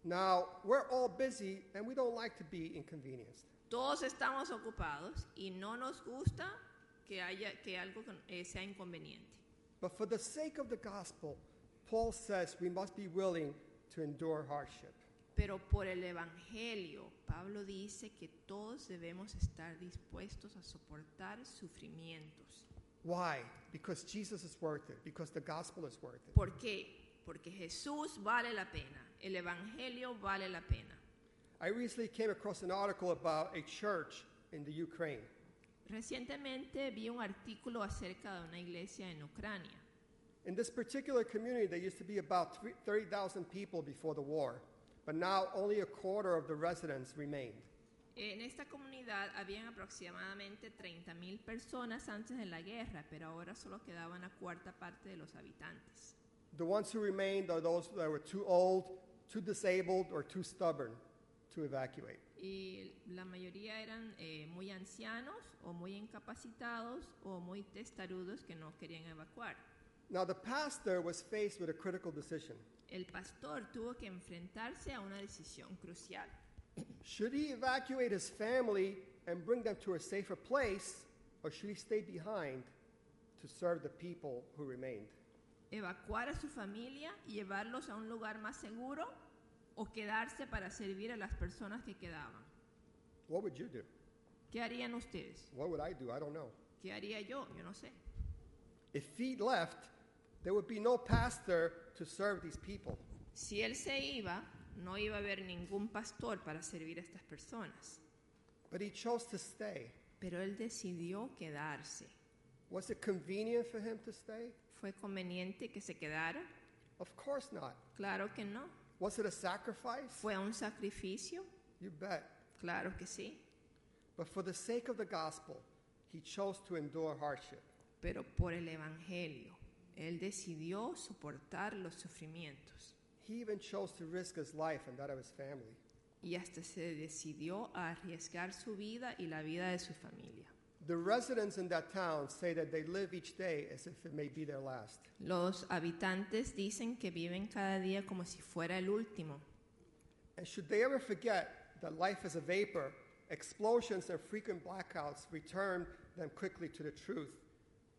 Now, we're all busy and we don't like to be inconvenienced. Todos estamos ocupados y no nos gusta que, haya, que algo eh, sea inconveniente. But for the sake of the gospel, Paul says we must be willing to endure hardship. Pero por el Evangelio, Pablo dice que todos debemos estar dispuestos a soportar sufrimientos. Why? Because Jesus is worth it, because the gospel is worth it. ¿Por qué? Porque Jesús vale la pena, el Evangelio vale la pena. I recently came across an article about a church in the Ukraine. Recientemente vi un artículo acerca de una iglesia en Ucrania. In this particular community, there used to be about three- 30,000 people before the war, but now only a quarter of the residents remained. En esta comunidad habían aproximadamente 30.000 personas antes de la guerra, pero ahora solo quedaba una cuarta parte de los habitantes. The ones who remained are those that were too old, too disabled, or too stubborn to evacuate. Y la mayoría eran eh, muy ancianos o muy incapacitados o muy testarudos que no querían evacuar. Now, the pastor was faced with a critical decision. El pastor tuvo que enfrentarse a una decisión crucial. Should he evacuate his family and bring them to a safer place, or should he stay behind to serve the people who remained. ¿Evacuar a su familia y llevarlos a un lugar más seguro o quedarse para servir a las personas que quedaban? What would you do? ¿Qué harían ustedes? What would I do? I don't know. ¿Qué haría yo? Yo no sé. If he left, there would be no pastor to serve these people. Si él se iba, no iba a haber ningún pastor para servir a estas personas. But he chose to stay. Pero él decidió quedarse. Was it convenient for him to stay? ¿Fue conveniente que se quedara? Of course not. Claro que no. Was it a sacrifice? ¿Fue un sacrificio? You bet. Claro que sí. But for the sake of the gospel, he chose to endure hardship. Pero por el Evangelio, él decidió soportar los sufrimientos. He even chose to risk his life and that of his family. Y hasta se decidió a arriesgar su vida y la vida de su familia. The residents in that town say that they live each day as if it may be their last. Los habitantes dicen que viven cada día como si fuera el último. And should they ever forget that life is a vapor, explosions and frequent blackouts return them quickly to the truth.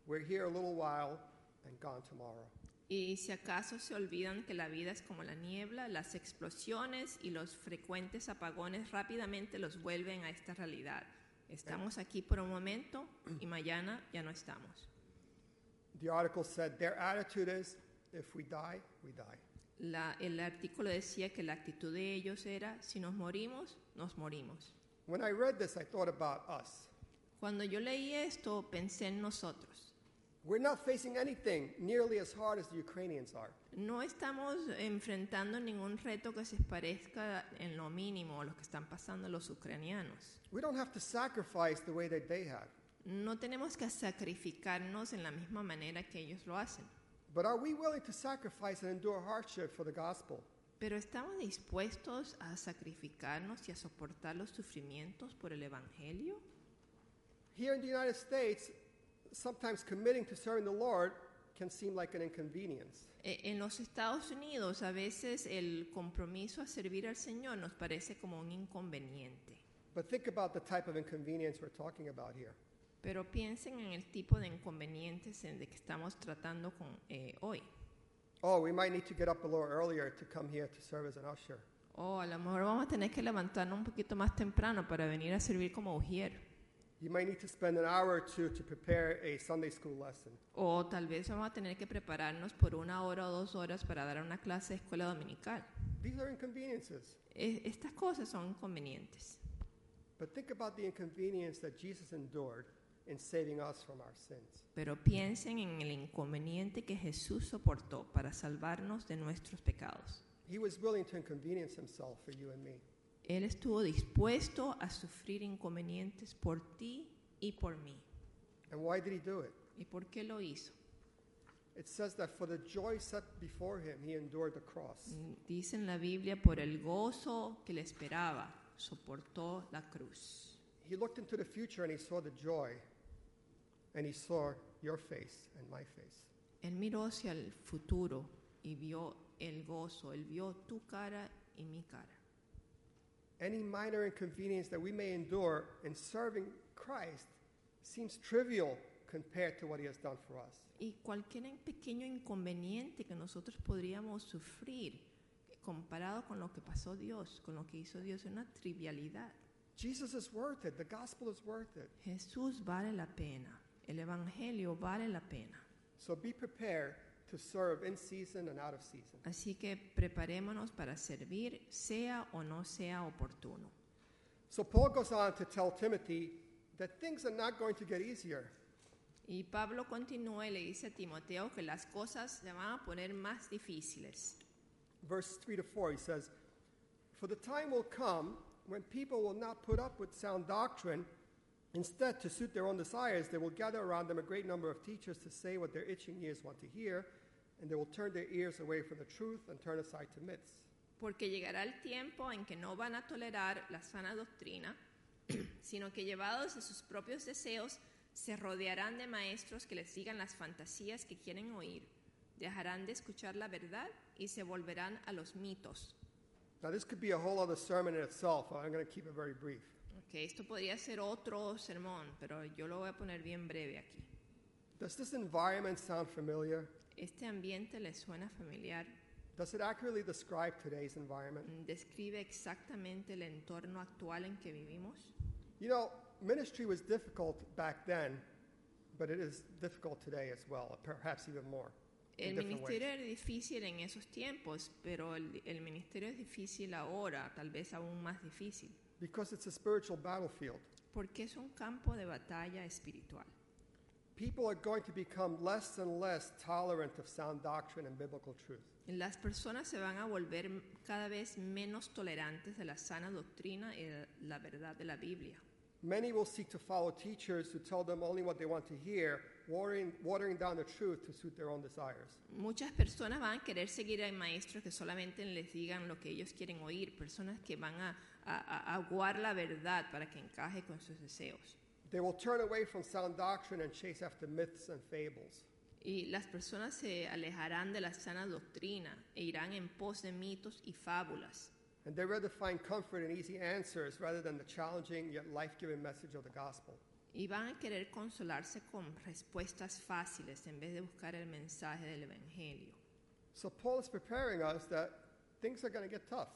We're here a little while and gone tomorrow. Y si acaso se olvidan que la vida es como la niebla, las explosiones y los frecuentes apagones rápidamente los vuelven a esta realidad. Estamos aquí por un momento y mañana ya no estamos. The article said their attitude is if we die, we die. La- el artículo decía que la actitud de ellos era, si nos morimos, nos morimos. When I read this, I thought about us. Cuando yo leí esto, pensé en nosotros. We're not facing anything nearly as hard as the Ukrainians are. No estamos enfrentando ningún reto que se parezca en lo mínimo a lo que están pasando los ucranianos. We don't have to sacrifice the way that they have. No tenemos que sacrificarnos en la misma manera que ellos lo hacen. But are we willing to sacrifice and endure hardship for the gospel? Pero estamos dispuestos a sacrificarnos y a soportar los sufrimientos por el Evangelio. Here in the United States, sometimes committing to serving the Lord can seem like an inconvenience. Eh, En los Estados Unidos a veces el compromiso a servir al Señor nos parece como un inconveniente. But think about the type of inconvenience we're talking about here. Pero piensen en el tipo de inconvenientes en de que estamos tratando con, eh, hoy. Oh, we might need to get up a little earlier to come here to serve as an usher. O a lo mejor vamos a tener que levantarnos un poquito más temprano para venir a servir como ujier. You might need to spend an hour or two to prepare a Sunday school lesson. O tal vez vamos a tener que prepararnos por una hora o dos horas para dar una clase de escuela dominical. These are inconveniences. Estas cosas son inconvenientes. But think about the inconvenience that Jesus endured in saving us from our sins. Pero piensen en el inconveniente que Jesús soportó para salvarnos de nuestros pecados. He was willing to inconvenience himself for you and me. Él estuvo dispuesto a sufrir inconvenientes por ti y por mí. And why did he do it? ¿Y por qué lo hizo? It says that for the joy set before him, he endured the cross. Dice en la Biblia, por el gozo que le esperaba, soportó la cruz. He looked into the future and he saw the joy, and he saw your face and my face. Él miró hacia el futuro y vio el gozo, él vio tu cara y mi cara. Any minor inconvenience that we may endure in serving Christ seems trivial compared to what he has done for us. Y cualquier pequeño inconveniente que nosotros podríamos sufrir comparado con lo que pasó Dios, con lo que hizo Dios, es una trivialidad. Jesus is worth it. The gospel is worth it. Jesús vale la pena, el Evangelio vale la pena. So be prepared to serve in season and out of season. Así que preparémonos para servir, sea o no sea oportuno. So Paul goes on to tell Timothy that things are not going to get easier. Y Pablo continúa y le dice a Timoteo que las cosas se van a poner más difíciles. Verse 3 to 4, he says, For the time will come when people will not put up with sound doctrine. Instead, to suit their own desires, they will gather around them a great number of teachers to say what their itching ears want to hear, and they will turn their ears away from the truth and turn aside to myths. Porque llegará el tiempo en que no van a tolerar la sana doctrina, sino que llevados de sus propios deseos, se rodearán de maestros que les digan las fantasías que quieren oír, dejarán de escuchar la verdad y se volverán a los mitos. Now, this could be a whole other sermon in itself. I'm going to keep it very brief. Esto podría ser otro sermón, pero yo lo voy a poner bien breve aquí. Does this environment sound familiar? ¿Este ambiente le suena familiar? Does it accurately describe today's environment? ¿Describe exactamente el entorno actual en que vivimos? You know, ministry was difficult back then, but it is difficult today as well, perhaps even more. El ways. ministerio era difícil en esos tiempos, pero el, el ministerio es difícil ahora, tal vez aún más difícil, Because it's a spiritual battlefield. porque es un campo de batalla espiritual. People are going to become less and less tolerant of sound doctrine and biblical truth. Las personas se van a volver cada vez menos tolerantes de la sana doctrina y de la verdad de la Biblia. Many will seek to follow teachers who tell them only what they want to hear, watering, watering down the truth to suit their own desires. Muchas personas van a querer seguir a maestros que solamente les digan lo que ellos quieren oír, personas que van a, a- a aguar la verdad para que encaje con sus deseos. They will turn away from sound doctrine and chase after myths and fables. Y las personas se alejarán de la sana doctrina e irán en pos de mitos y fábulas. And they rather find comfort in easy answers rather than the challenging yet life giving message of the gospel. Y van a querer consolarse con respuestas fáciles en vez de buscar el mensaje del Evangelio. So Paul is preparing us that things are going to get tough.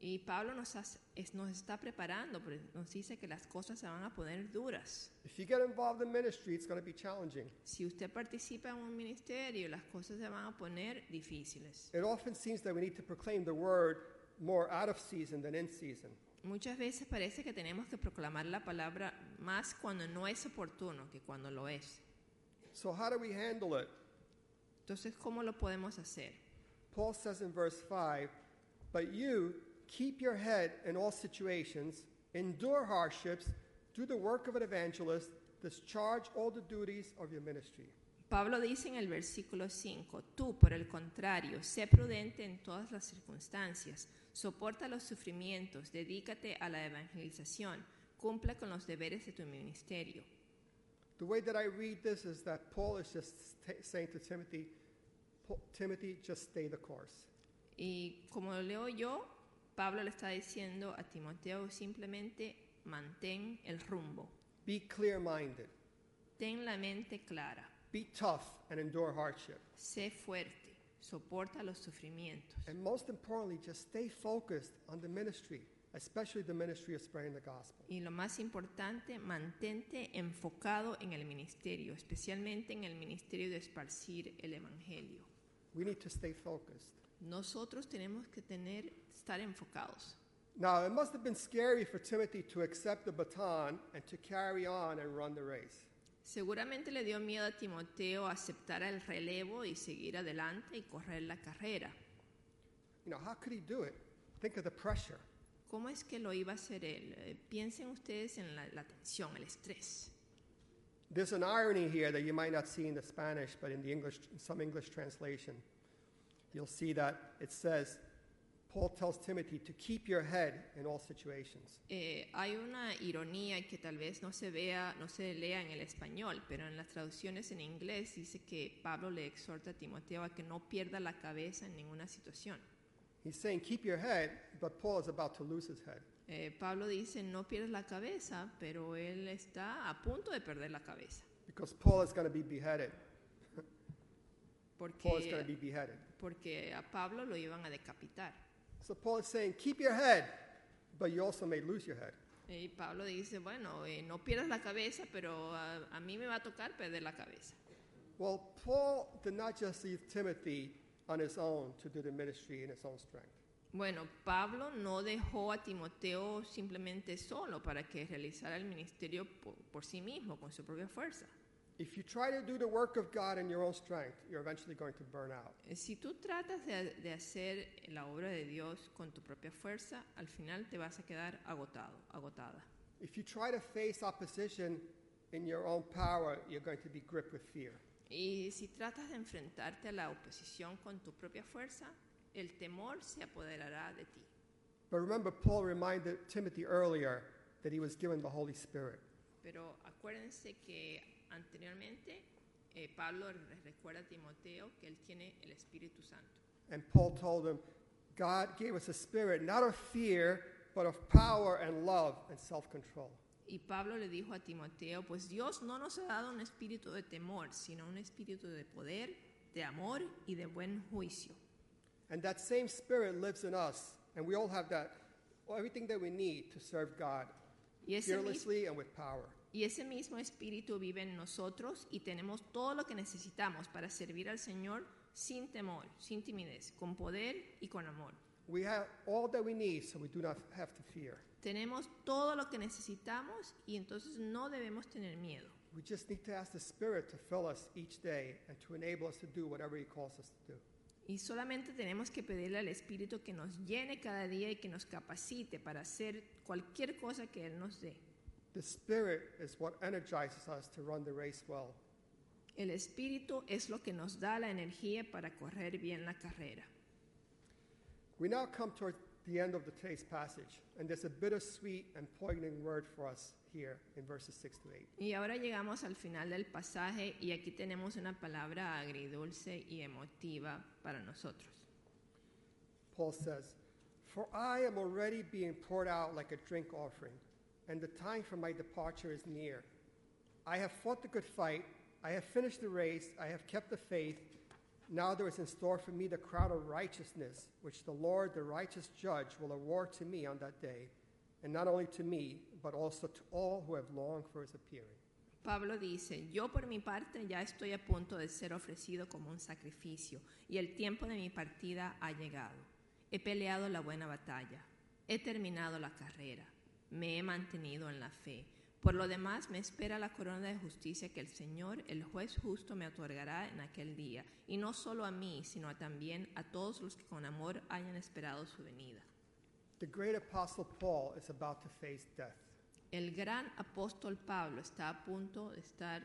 Y Pablo nos, es- nos está preparando, nos dice que las cosas se van a poner duras. If you get involved in ministry, it's going to be challenging. Si usted participa en un ministerio, las cosas se van a poner difíciles. It often seems that we need to proclaim the word more out of season than in season. Muchas veces parece que tenemos que proclamar la palabra más cuando no es oportuno que cuando lo es. So, how do we handle it? Entonces, ¿cómo lo podemos hacer? Paul says in verse 5 But you keep your head in all situations, endure hardships, do the work of an evangelist, discharge all the duties of your ministry. Pablo dice en el versículo 5, tú por el contrario, sé prudente en todas las circunstancias, soporta los sufrimientos, dedícate a la evangelización, cumpla con los deberes de tu ministerio. The way that I read this is that Paul is just saying to Timothy, "Pa- Timothy, just stay the course. Y como lo leo yo, Pablo le está diciendo a Timoteo simplemente mantén el rumbo, Be clear minded, ten la mente clara, be tough, and endure hardship. sé fuerte, soporta los sufrimientos. And most importantly, just stay focused on the ministry, especially the ministry of spreading the gospel. Y lo más importante, mantente enfocado en el ministerio, especialmente en el ministerio de esparcir el Evangelio. We need to stay focused. Nosotros tenemos que tener, estar enfocados. Now, it must have been scary for Timothy to accept the baton and to carry on and run the race. Seguramente le dio miedo a Timoteo aceptar el relevo y seguir adelante y correr la carrera. You know, how could he do it? Think of the pressure. ¿Cómo es que lo iba a hacer él? Eh, Piensen ustedes en la, la tensión, el estrés. There's an irony here that you might not see in the Spanish, but in the English, in some English translation, you'll see that it says, Paul tells Timothy to keep your head in all situations. Eh, hay una ironía que tal vez no se vea, no se lea en el español, pero en las traducciones en inglés dice que Pablo le exhorta a Timoteo a que no pierda la cabeza en ninguna situación. He's saying, keep your head, but Paul is about to lose his head. Eh, Pablo dice no pierdas la cabeza, pero él está a punto de perder la cabeza, Because Paul is going to be beheaded. Paul is going to be porque, beheaded. porque a Pablo lo iban a decapitar. So Paul is saying, keep your head, but you also may lose your head. Y Pablo dice, bueno, eh, no pierdas la cabeza, pero a, a mí me va a tocar perder la cabeza. Well, Paul did not just leave Timothy on his own to do the ministry in his own strength. Bueno, Pablo no dejó a Timoteo simplemente solo para que realizara el ministerio por, por sí mismo, con su propia fuerza. If you try to do the work of God in your own strength, you're eventually going to burn out. Eh, Si tú tratas de, de hacer la obra de Dios con tu propia fuerza, al final te vas a quedar agotado, agotada. If you try to face opposition in your own power, you're going to be gripped with fear. Y si tratas de enfrentarte a la oposición con tu propia fuerza, el temor se apoderará de ti. But remember, Paul reminded Timothy earlier that he was given the Holy Spirit. Pero acuérdense que anteriormente eh, Pablo recuerda a Timoteo que él tiene el Espíritu Santo. And Paul told him, God gave us a spirit not of fear, but of power and love and self control. Y Pablo le dijo a Timoteo, pues Dios no nos ha dado un espíritu de temor, sino un espíritu de poder, de amor y de buen juicio. And that same spirit lives in us, and we all have that, everything that we need to serve God fearlessly and with power. y ese mismo espíritu vive en nosotros y tenemos todo lo que necesitamos para servir al Señor sin temor, sin timidez, con poder y con amor. We have all that we need, so we do not have to fear. Tenemos todo lo que necesitamos y entonces no debemos tener miedo. We just need to ask the Spirit to fill us each day and to enable us to do whatever He calls us to do. Y solamente tenemos que pedirle al Espíritu que nos llene cada día y que nos capacite para hacer cualquier cosa que Él nos dé. The Spirit is what energizes us to run the race well. El Espíritu es lo que nos da la energía para correr bien la carrera. We now come the end of the today's passage, and there's a bittersweet and poignant word for us here in verses 6 to 8. Y ahora llegamos al final del pasaje y aquí tenemos una palabra agridulce y emotiva para nosotros. Paul says, For I am already being poured out like a drink offering, and the time for my departure is near. I have fought the good fight, I have finished the race, I have kept the faith. Now there is in store for me the crown of righteousness, which the Lord, the righteous judge, will award to me on that day, and not only to me, but also to all who have longed for his appearing. Pablo dice, yo por mi parte ya estoy a punto de ser ofrecido como un sacrificio y el tiempo de mi partida ha llegado. He peleado la buena batalla, he terminado la carrera, me he mantenido en la fe. Por lo demás me espera la corona de justicia que el Señor, el juez justo, me otorgará en aquel día, y no solo a mí, sino también a todos los que con amor hayan esperado su venida. The great apostle Paul is about to face death. El gran apóstol Pablo está a punto de estar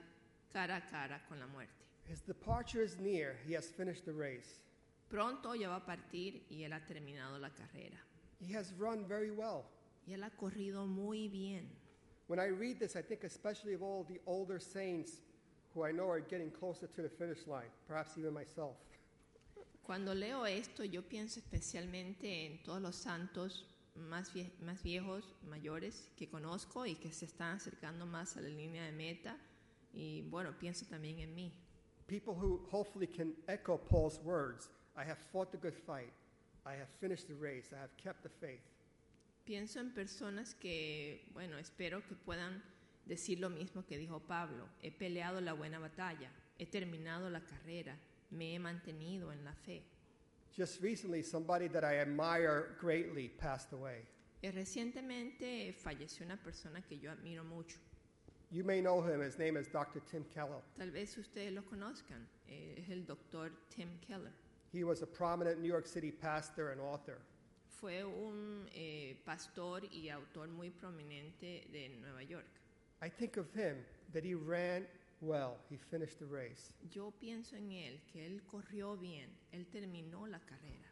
cara a cara con la muerte. His departure is near, he has finished the race. Pronto ya va a partir y él ha terminado la carrera. He has run very well. Y él ha corrido muy bien. When I read this, I think especially of all the older saints who I know are getting closer to the finish line, perhaps even myself. Cuando leo esto, yo pienso especialmente en todos los santos más, vie- más viejos, mayores que conozco y que se están acercando más a la línea de meta. Y bueno, pienso también en mí. People who hopefully can echo Paul's words I have fought the good fight, I have finished the race, I have kept the faith. Pienso en personas que, bueno, espero que puedan decir lo mismo que dijo Pablo. He peleado la buena batalla, he terminado la carrera, me he mantenido en la fe. Just recently, somebody that I admire greatly passed away. Eh, Recientemente falleció una persona que yo admiro mucho. You may know him, his name is Dr. Tim Keller. Tal vez ustedes lo conozcan. eh, es el doctor Tim Keller. He was a prominent New York City pastor and author. Fue un eh, pastor y autor muy prominente de Nueva York. I think of him that he ran well, he finished the race. Yo pienso en él, que él corrió bien, él terminó la carrera.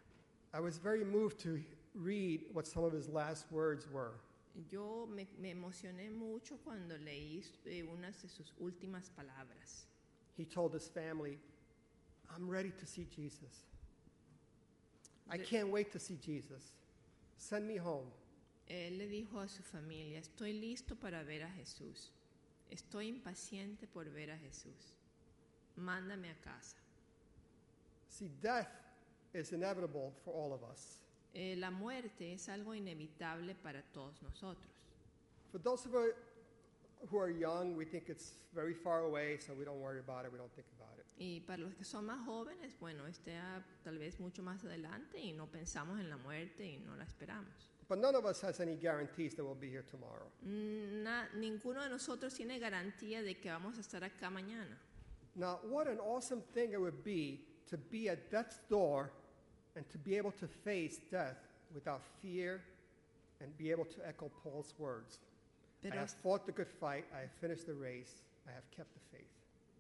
I was very moved to read what some of his last words were. Yo me, me emocioné mucho cuando leí eh, unas de sus últimas palabras. He told his family, I'm ready to see Jesus. I can't wait to see Jesus. Send me home. Él le dijo a su familia, estoy listo para ver a Jesús. Estoy impaciente por ver a Jesús. Mándame a casa. See, death is inevitable for all of us. Eh, la muerte es algo inevitable para todos nosotros. For those of us who are young, we think it's very far away, so we don't worry about it, we don't think about it. Y para los que son más jóvenes, bueno, está tal vez mucho más adelante y no pensamos en la muerte y no la esperamos. But none of us has any guarantees that we'll be here tomorrow. Na- ninguno de nosotros tiene garantía de que vamos a estar acá mañana. Now, what an awesome thing it would be to be at death's door and to be able to face death without fear and be able to echo Paul's words. I Pero, have fought the good fight, I have finished the race, I have kept the faith.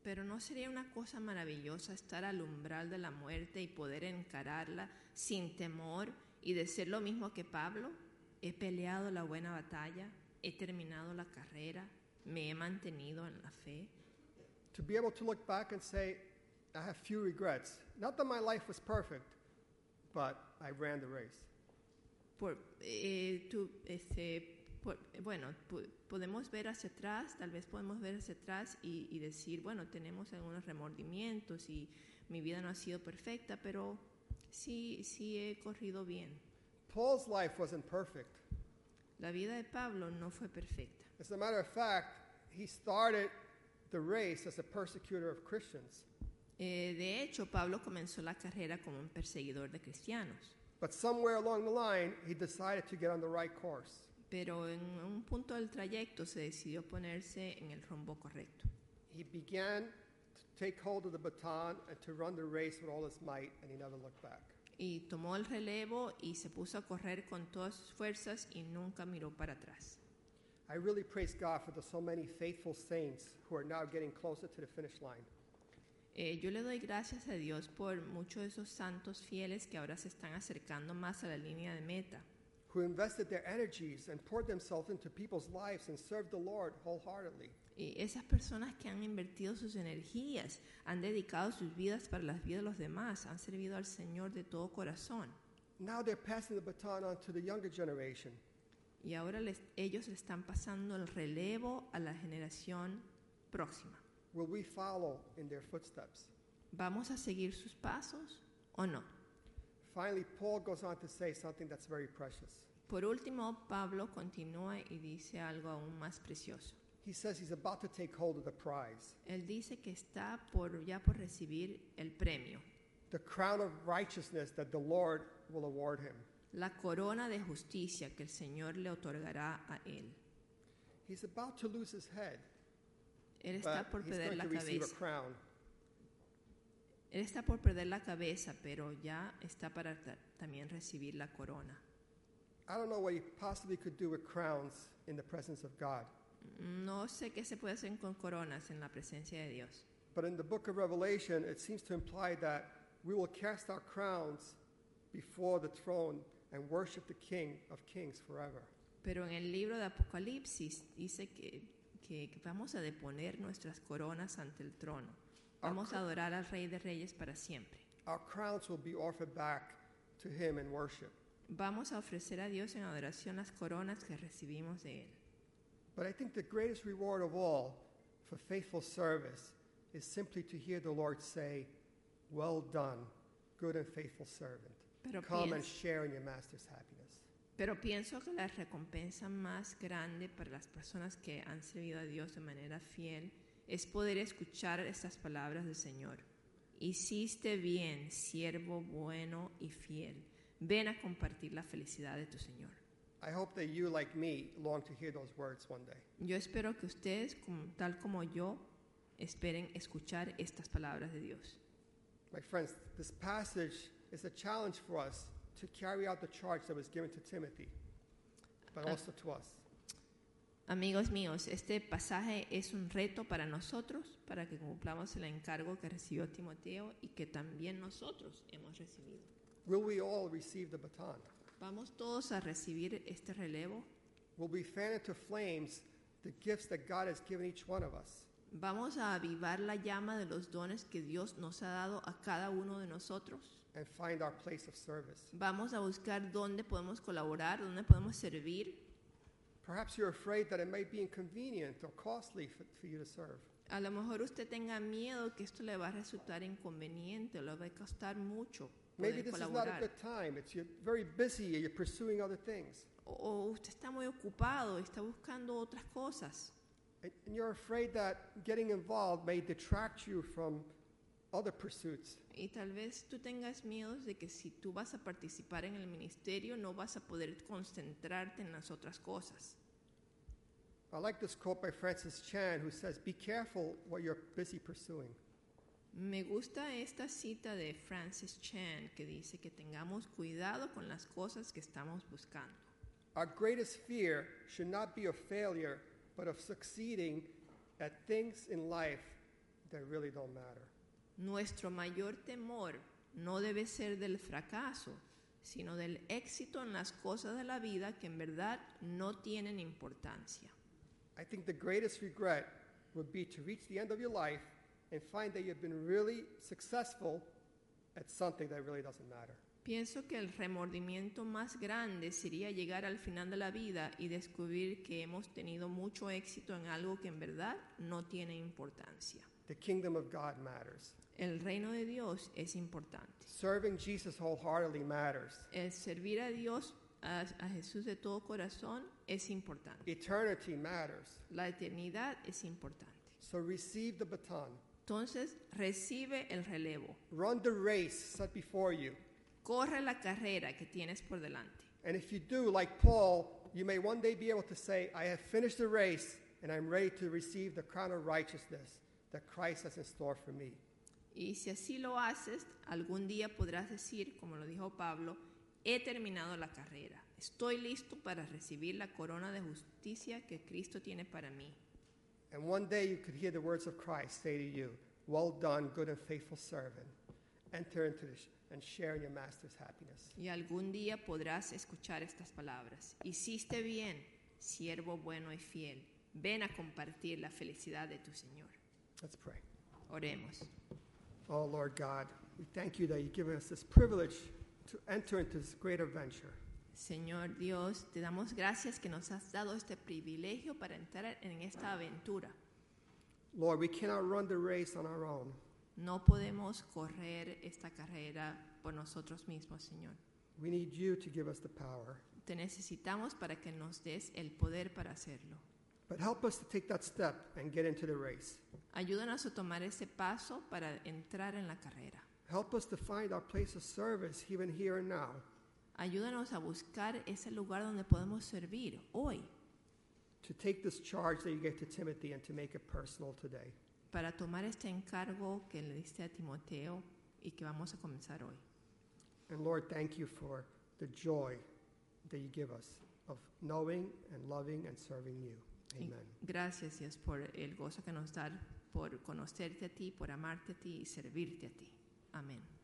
Pero no sería una cosa maravillosa estar al umbral de la muerte y poder encararla sin temor y decir lo mismo que Pablo. He peleado la buena batalla, he terminado la carrera, me he mantenido en la fe. To be able to look back and say, I have few regrets. Not that my life was perfect, but I ran the race. por, eh, este, por- bueno, po- podemos ver hacia atrás, tal vez podemos ver hacia atrás y, y decir, bueno, tenemos algunos remordimientos y mi vida no ha sido perfecta, pero sí, sí he corrido bien. Paul's life wasn't perfect. La vida de Pablo no fue perfecta. As a matter of fact, he started the race as a persecutor of Christians. Eh, de hecho, Pablo comenzó la carrera como un perseguidor de cristianos, But somewhere along the line, he decided to get on the right course. Pero en un punto del trayecto se decidió ponerse en el rumbo correcto. He began to take hold of the baton and to run the race with all his might, and he never looked back. Y tomó el relevo y se puso a correr con todas sus fuerzas y nunca miró para atrás. I really praise God for the so many faithful saints who are now getting closer to the finish line. Eh, yo le doy gracias a Dios por muchos de esos santos fieles que ahora se están acercando más a la línea de meta, who invested their energies and poured themselves into people's lives and served the Lord wholeheartedly. Y esas personas que han invertido sus energías, han dedicado sus vidas para las vidas de los demás, han servido al Señor de todo corazón. Now they're passing the baton on to the younger generation. Y ahora les- ellos están pasando el relevo a la generación próxima. Will we follow in their footsteps? ¿Vamos a seguir sus pasos o no? Finally, Paul goes on to say something that's very precious. Por último, Pablo continúa y dice algo aún más precioso. He says he's about to take hold of the prize, Él dice que está por, ya por recibir el premio, the crown of righteousness that the Lord will award him. la corona de justicia que el Señor le otorgará a él. He's about to lose his head, Él está but por he's perder going la to receive a cabeza. crown. Él está por perder la cabeza, pero ya está para ta- también recibir la corona. I don't know what you possibly could do with crowns in the presence of God. No sé qué se puede hacer con coronas en la presencia de Dios, But in the book of Revelation, it seems to imply that we will cast our crowns before the throne and worship the King of Kings forever. pero en el libro de Apocalipsis dice que, que vamos a deponer nuestras coronas ante el trono. Vamos a adorar al Rey de Reyes para siempre. Our crowns will be offered back to Him in worship. Vamos a ofrecer a Dios en adoración las coronas que recibimos de Él. But I think the greatest reward of all for faithful service is simply to hear the Lord say, Well done, good and faithful servant. Pero, Come and share in your master's happiness. pero pienso que la recompensa más grande para las personas que han servido a Dios de manera fiel es poder escuchar estas palabras del Señor. Hiciste bien, siervo bueno y fiel. Ven a compartir la felicidad de tu Señor. I hope that you, like me, long to hear those words one day. Yo espero que ustedes, tal como yo, esperen escuchar estas palabras de Dios. My friends, this passage is a challenge for us to carry out the charge that was given to Timothy, but Uh, also to us. Amigos míos, este pasaje es un reto para nosotros, para que cumplamos el encargo que recibió Timoteo y que también nosotros hemos recibido. Will we all receive the baton? ¿Vamos todos a recibir este relevo? Will we fan into flames the gifts that God has given each one of us? ¿Vamos a avivar la llama de los dones que Dios nos ha dado a cada uno de nosotros? and find our place of service. ¿Vamos a buscar dónde podemos colaborar, dónde podemos servir? Perhaps you're afraid that it might be inconvenient or costly for, for you to serve. A lo mejor usted tenga miedo que esto le va a resultar inconveniente le va a costar mucho Maybe poder this is not a colaborar. good time. It's you're very busy, and you're pursuing other things. O, o usted está muy ocupado, está buscando otras cosas. And, and you're afraid that getting involved may detract you from other pursuits. Y tal vez tú tengas miedos de que si tú vas a participar en el ministerio no vas a poder concentrarte en las otras cosas. I like this quote by Francis Chan who says, Be careful what you're busy pursuing. Me gusta esta cita de Francis Chan que dice que tengamos cuidado con las cosas que estamos buscando. Our greatest fear should not be of failure, but of succeeding at things in life that really don't matter. Nuestro mayor temor no debe ser del fracaso, sino del éxito en las cosas de la vida que en verdad no tienen importancia. I think the greatest regret would be to reach the end of your life and find that you've been really successful at something that really doesn't matter. Pienso que el remordimiento más grande sería llegar al final de la vida y descubrir que hemos tenido mucho éxito en algo que en verdad no tiene importancia. The kingdom of God matters. El reino de Dios es importante. Serving Jesus wholeheartedly matters. El servir a Dios, a, a Jesús de todo corazón, es importante. Eternity matters. La eternidad es importante. So receive the baton. Entonces, recibe el relevo. Run the race set before you. Corre la carrera que tienes por delante. And if you do, like Paul, you may one day be able to say, I have finished the race and I'm ready to receive the crown of righteousness that Christ has in store for me. Y si así lo haces, algún día podrás decir, como lo dijo Pablo, he terminado la carrera. Estoy listo para recibir la corona de justicia que Cristo tiene para mí. And one day you could hear the words of Christ say to you, Well done, good and faithful servant. Enter into this and share your master's happiness. Y algún día podrás escuchar estas palabras. Hiciste bien, siervo bueno y fiel. Ven a compartir la felicidad de tu Señor. Let's pray. Oremos. Oh, Lord God, we thank you that you've given us this privilege to enter into this great adventure. Señor Dios, te damos gracias que nos has dado este privilegio para entrar en esta aventura. Lord, we cannot run the race on our own. No podemos correr esta carrera por nosotros mismos, Señor. We need you to give us the power. Te necesitamos para que nos des el poder para hacerlo. But help us to take that step and get into the race. Ayúdanos a tomar ese paso para entrar en la carrera. Help us to find our place of service even here and now. Ayúdanos a buscar ese lugar donde podemos servir hoy, To take this charge that you gave to Timothy and to make it personal today. para tomar este encargo que le diste a Timoteo y que vamos a comenzar hoy. And Lord, thank you for the joy that you give us of knowing and loving and serving you. Amen. Gracias, Dios, por el gozo que nos da por conocerte a ti, por amarte a ti y servirte a ti. Amén.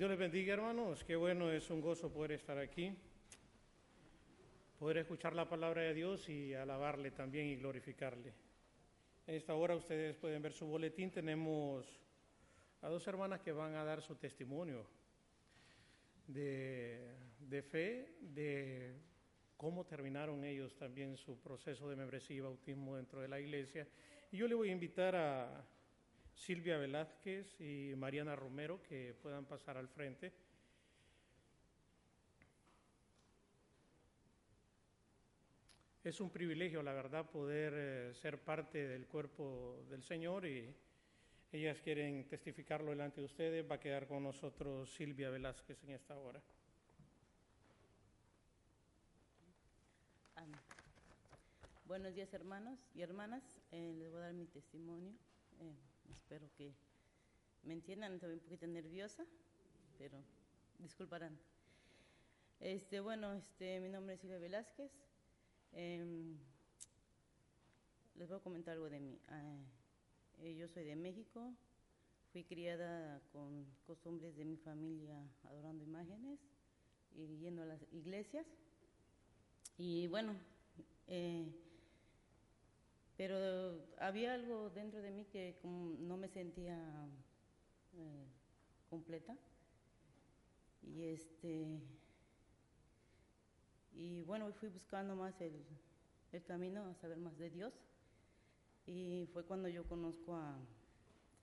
Dios les bendiga, hermanos. Qué bueno, es un gozo poder estar aquí, poder escuchar la palabra de Dios y alabarle también y glorificarle. En esta hora ustedes pueden ver su boletín. Tenemos a dos hermanas que van a dar su testimonio de, de fe, de cómo terminaron ellos también su proceso de membresía y bautismo dentro de la iglesia. Y yo le voy a invitar a Silvia Velázquez y Mariana Romero que puedan pasar al frente. Es un privilegio, la verdad, poder eh, ser parte del cuerpo del Señor y ellas quieren testificarlo delante de ustedes. Va a quedar con nosotros Silvia Velázquez en esta hora. Buenos días hermanos y hermanas, Eh, les voy a dar mi testimonio. Eh, espero que me entiendan, estoy un poquito nerviosa, pero disculparán. Este, bueno, este, mi nombre es Silvia Velázquez. Em, les voy a comentar algo de mí. Ah, eh, yo soy de México, fui criada con costumbres de mi familia adorando imágenes y yendo a las iglesias. Y bueno, eh, pero había algo dentro de mí que no me sentía eh, completa. Y este y bueno, fui buscando más el, el camino a saber más de Dios. Y fue cuando yo conozco a,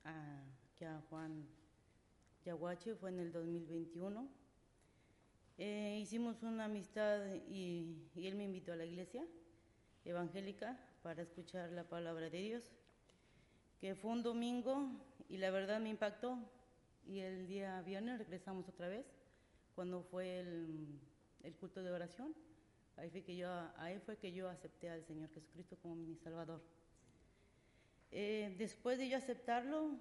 a Juan Yaguache, fue en el 2021. Eh, hicimos una amistad y, y él me invitó a la iglesia evangélica para escuchar la palabra de Dios, que fue un domingo y la verdad me impactó. Y el día viernes regresamos otra vez, cuando fue el, el culto de oración. Ahí fue, que yo, ahí fue que yo acepté al Señor Jesucristo como mi Salvador. Eh, después de yo aceptarlo,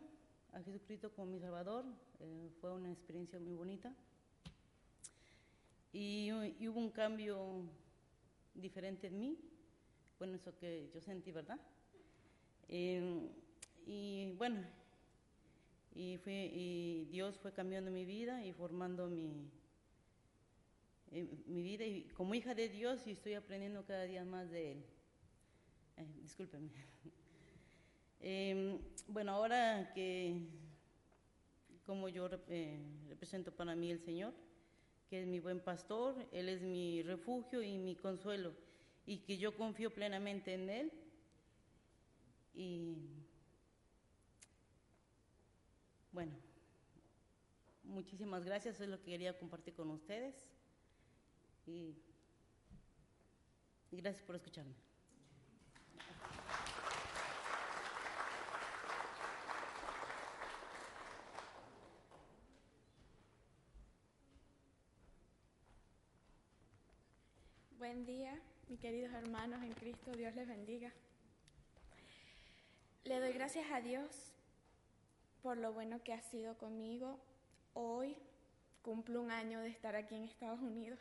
a Jesucristo como mi Salvador, eh, fue una experiencia muy bonita. Y, y hubo un cambio diferente en mí, bueno, eso que yo sentí, ¿verdad? Eh, y bueno, y, fue, Dios fue cambiando mi vida y formando mi, eh, mi vida y como hija de Dios y estoy aprendiendo cada día más de Él. Eh, discúlpenme. Eh, bueno, ahora que como yo eh, represento para mí el Señor, que es mi buen pastor, Él es mi refugio y mi consuelo, y que yo confío plenamente en Él. Y bueno, muchísimas gracias, es lo que quería compartir con ustedes. Y, gracias por escucharme. Buen día, mis queridos hermanos en Cristo, Dios les bendiga. Le doy gracias a Dios por lo bueno que ha sido conmigo. Hoy cumplo un año de estar aquí en Estados Unidos.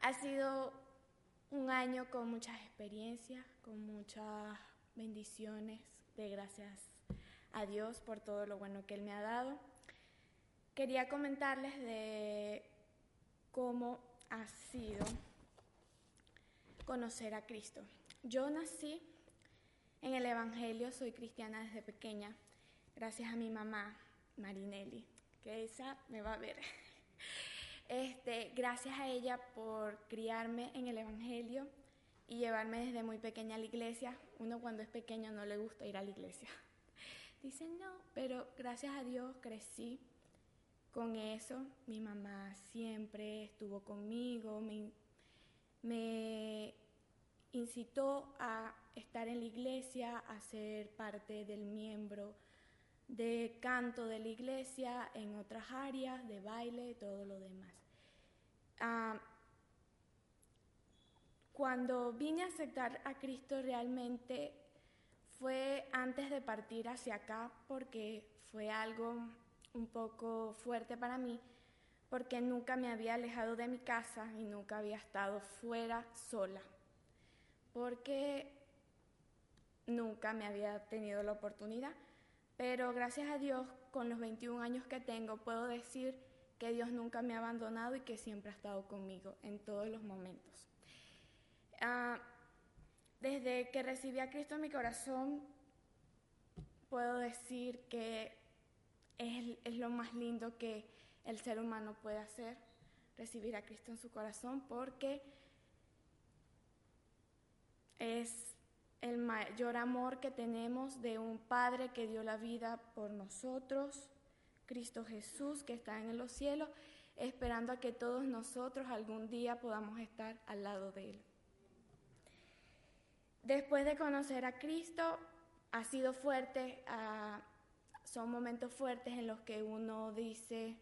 Ha sido un año con muchas experiencias, con muchas bendiciones, de gracias a Dios por todo lo bueno que Él me ha dado. Quería comentarles de cómo ha sido conocer a Cristo. Yo nací en el Evangelio, soy cristiana desde pequeña, gracias a mi mamá, Marinelli, que esa me va a ver. Este, gracias a ella por criarme en el Evangelio y llevarme desde muy pequeña a la iglesia. Uno cuando es pequeño no le gusta ir a la iglesia. Dicen no, pero gracias a Dios crecí con eso. Mi mamá siempre estuvo conmigo, me, me incitó a estar en la iglesia, a ser parte del miembro de canto de la iglesia, en otras áreas, de baile, todo lo demás. Ah, cuando vine a aceptar a Cristo realmente fue antes de partir hacia acá porque fue algo un poco fuerte para mí porque nunca me había alejado de mi casa y nunca había estado fuera sola porque nunca me había tenido la oportunidad pero gracias a Dios con los 21 años que tengo, puedo decir que Dios nunca me ha abandonado y que siempre ha estado conmigo en todos los momentos. Ah, desde que recibí a Cristo en mi corazón, puedo decir que es, es lo más lindo que el ser humano puede hacer, recibir a Cristo en su corazón, porque es el mayor amor que tenemos de un Padre que dio la vida por nosotros, Cristo Jesús que está en los cielos, esperando a que todos nosotros algún día podamos estar al lado de Él. Después de conocer a Cristo, ha sido fuerte, ah, son momentos fuertes en los que uno dice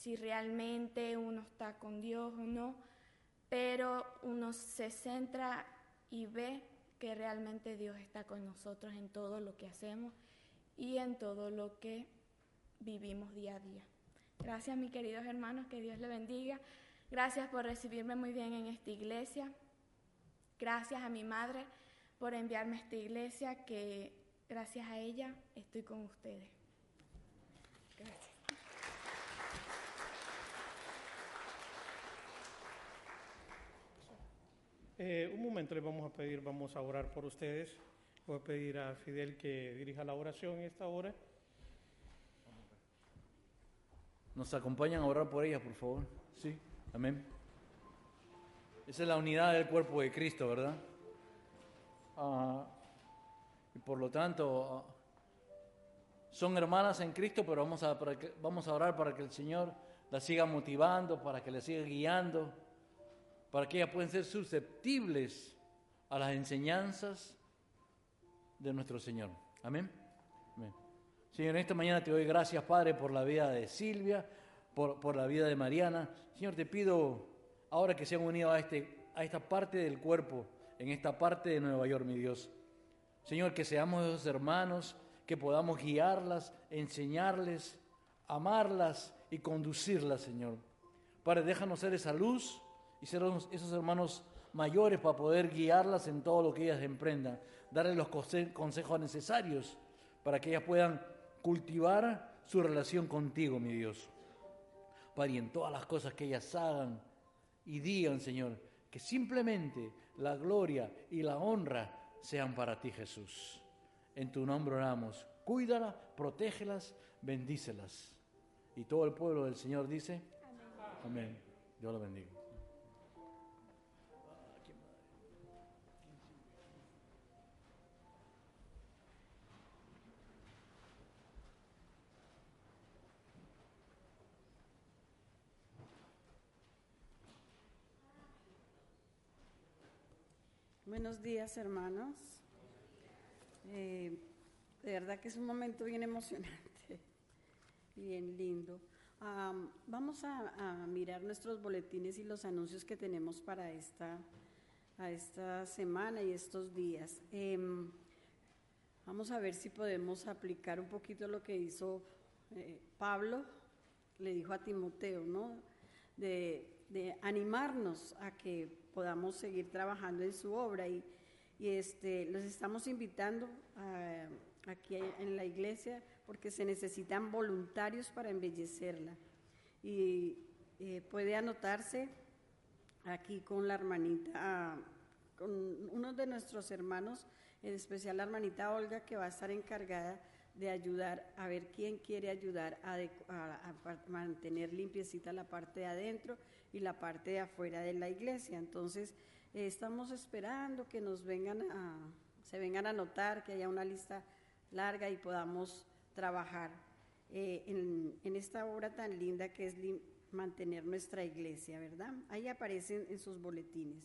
si realmente uno está con Dios o no, pero uno se centra y ve que realmente Dios está con nosotros en todo lo que hacemos y en todo lo que vivimos día a día. Gracias, mis queridos hermanos, que Dios le bendiga. Gracias por recibirme muy bien en esta iglesia. Gracias a mi madre por enviarme a esta iglesia, que gracias a ella estoy con ustedes. Eh, un momento les vamos a pedir, vamos a orar por ustedes. Voy a pedir a Fidel que dirija la oración en esta hora. ¿Nos acompañan a orar por ellas, por favor? Sí, amén. Esa es la unidad del cuerpo de Cristo, ¿verdad? Ah, y por lo tanto, ah, son hermanas en Cristo, pero vamos a, para que- vamos a orar para que el Señor las siga motivando, para que las siga guiando, para que ellas puedan ser susceptibles a las enseñanzas de nuestro Señor. Amén. Señor, en esta mañana te doy gracias, Padre, por la vida de Silvia, por, por la vida de Mariana. Señor, te pido ahora que se han unido a, este, a esta parte del cuerpo, en esta parte de Nueva York, mi Dios. Señor, que seamos esos hermanos, que podamos guiarlas, enseñarles, amarlas y conducirlas, Señor. Padre, déjanos ser esa luz y ser unos- esos hermanos mayores para poder guiarlas en todo lo que ellas emprendan, darles los conse- consejos necesarios para que ellas puedan cultivar su relación contigo, mi Dios. Padre, y en todas las cosas que ellas hagan y digan, Señor, que simplemente la gloria y la honra sean para ti, Jesús. En tu nombre oramos. Cuídalas, protégelas, bendícelas. Y todo el pueblo del Señor dice, amén. Dios lo bendiga. Buenos días, hermanos. Eh, de verdad que es un momento bien emocionante, bien lindo. Am, vamos a, a mirar nuestros boletines y los anuncios que tenemos para esta, a esta semana y estos días. Em, vamos a ver si podemos aplicar un poquito lo que hizo eh, Pablo, le dijo a Timoteo, ¿no? De, de animarnos a que podamos seguir trabajando en su obra y, y este, los estamos invitando aquí en la iglesia porque se necesitan voluntarios para embellecerla. Y eh, puede anotarse aquí con la hermanita, ah, con uno de nuestros hermanos, en especial la hermanita Olga, que va a estar encargada de ayudar a ver quién quiere ayudar a, deco- a- a mantener limpiecita la parte de adentro y la parte de afuera de la iglesia. Entonces, eh, estamos esperando que nos vengan a, se vengan a notar, que haya una lista larga y podamos trabajar eh, en, en esta obra tan linda que es lim- mantener nuestra iglesia, ¿verdad? Ahí aparecen en sus boletines.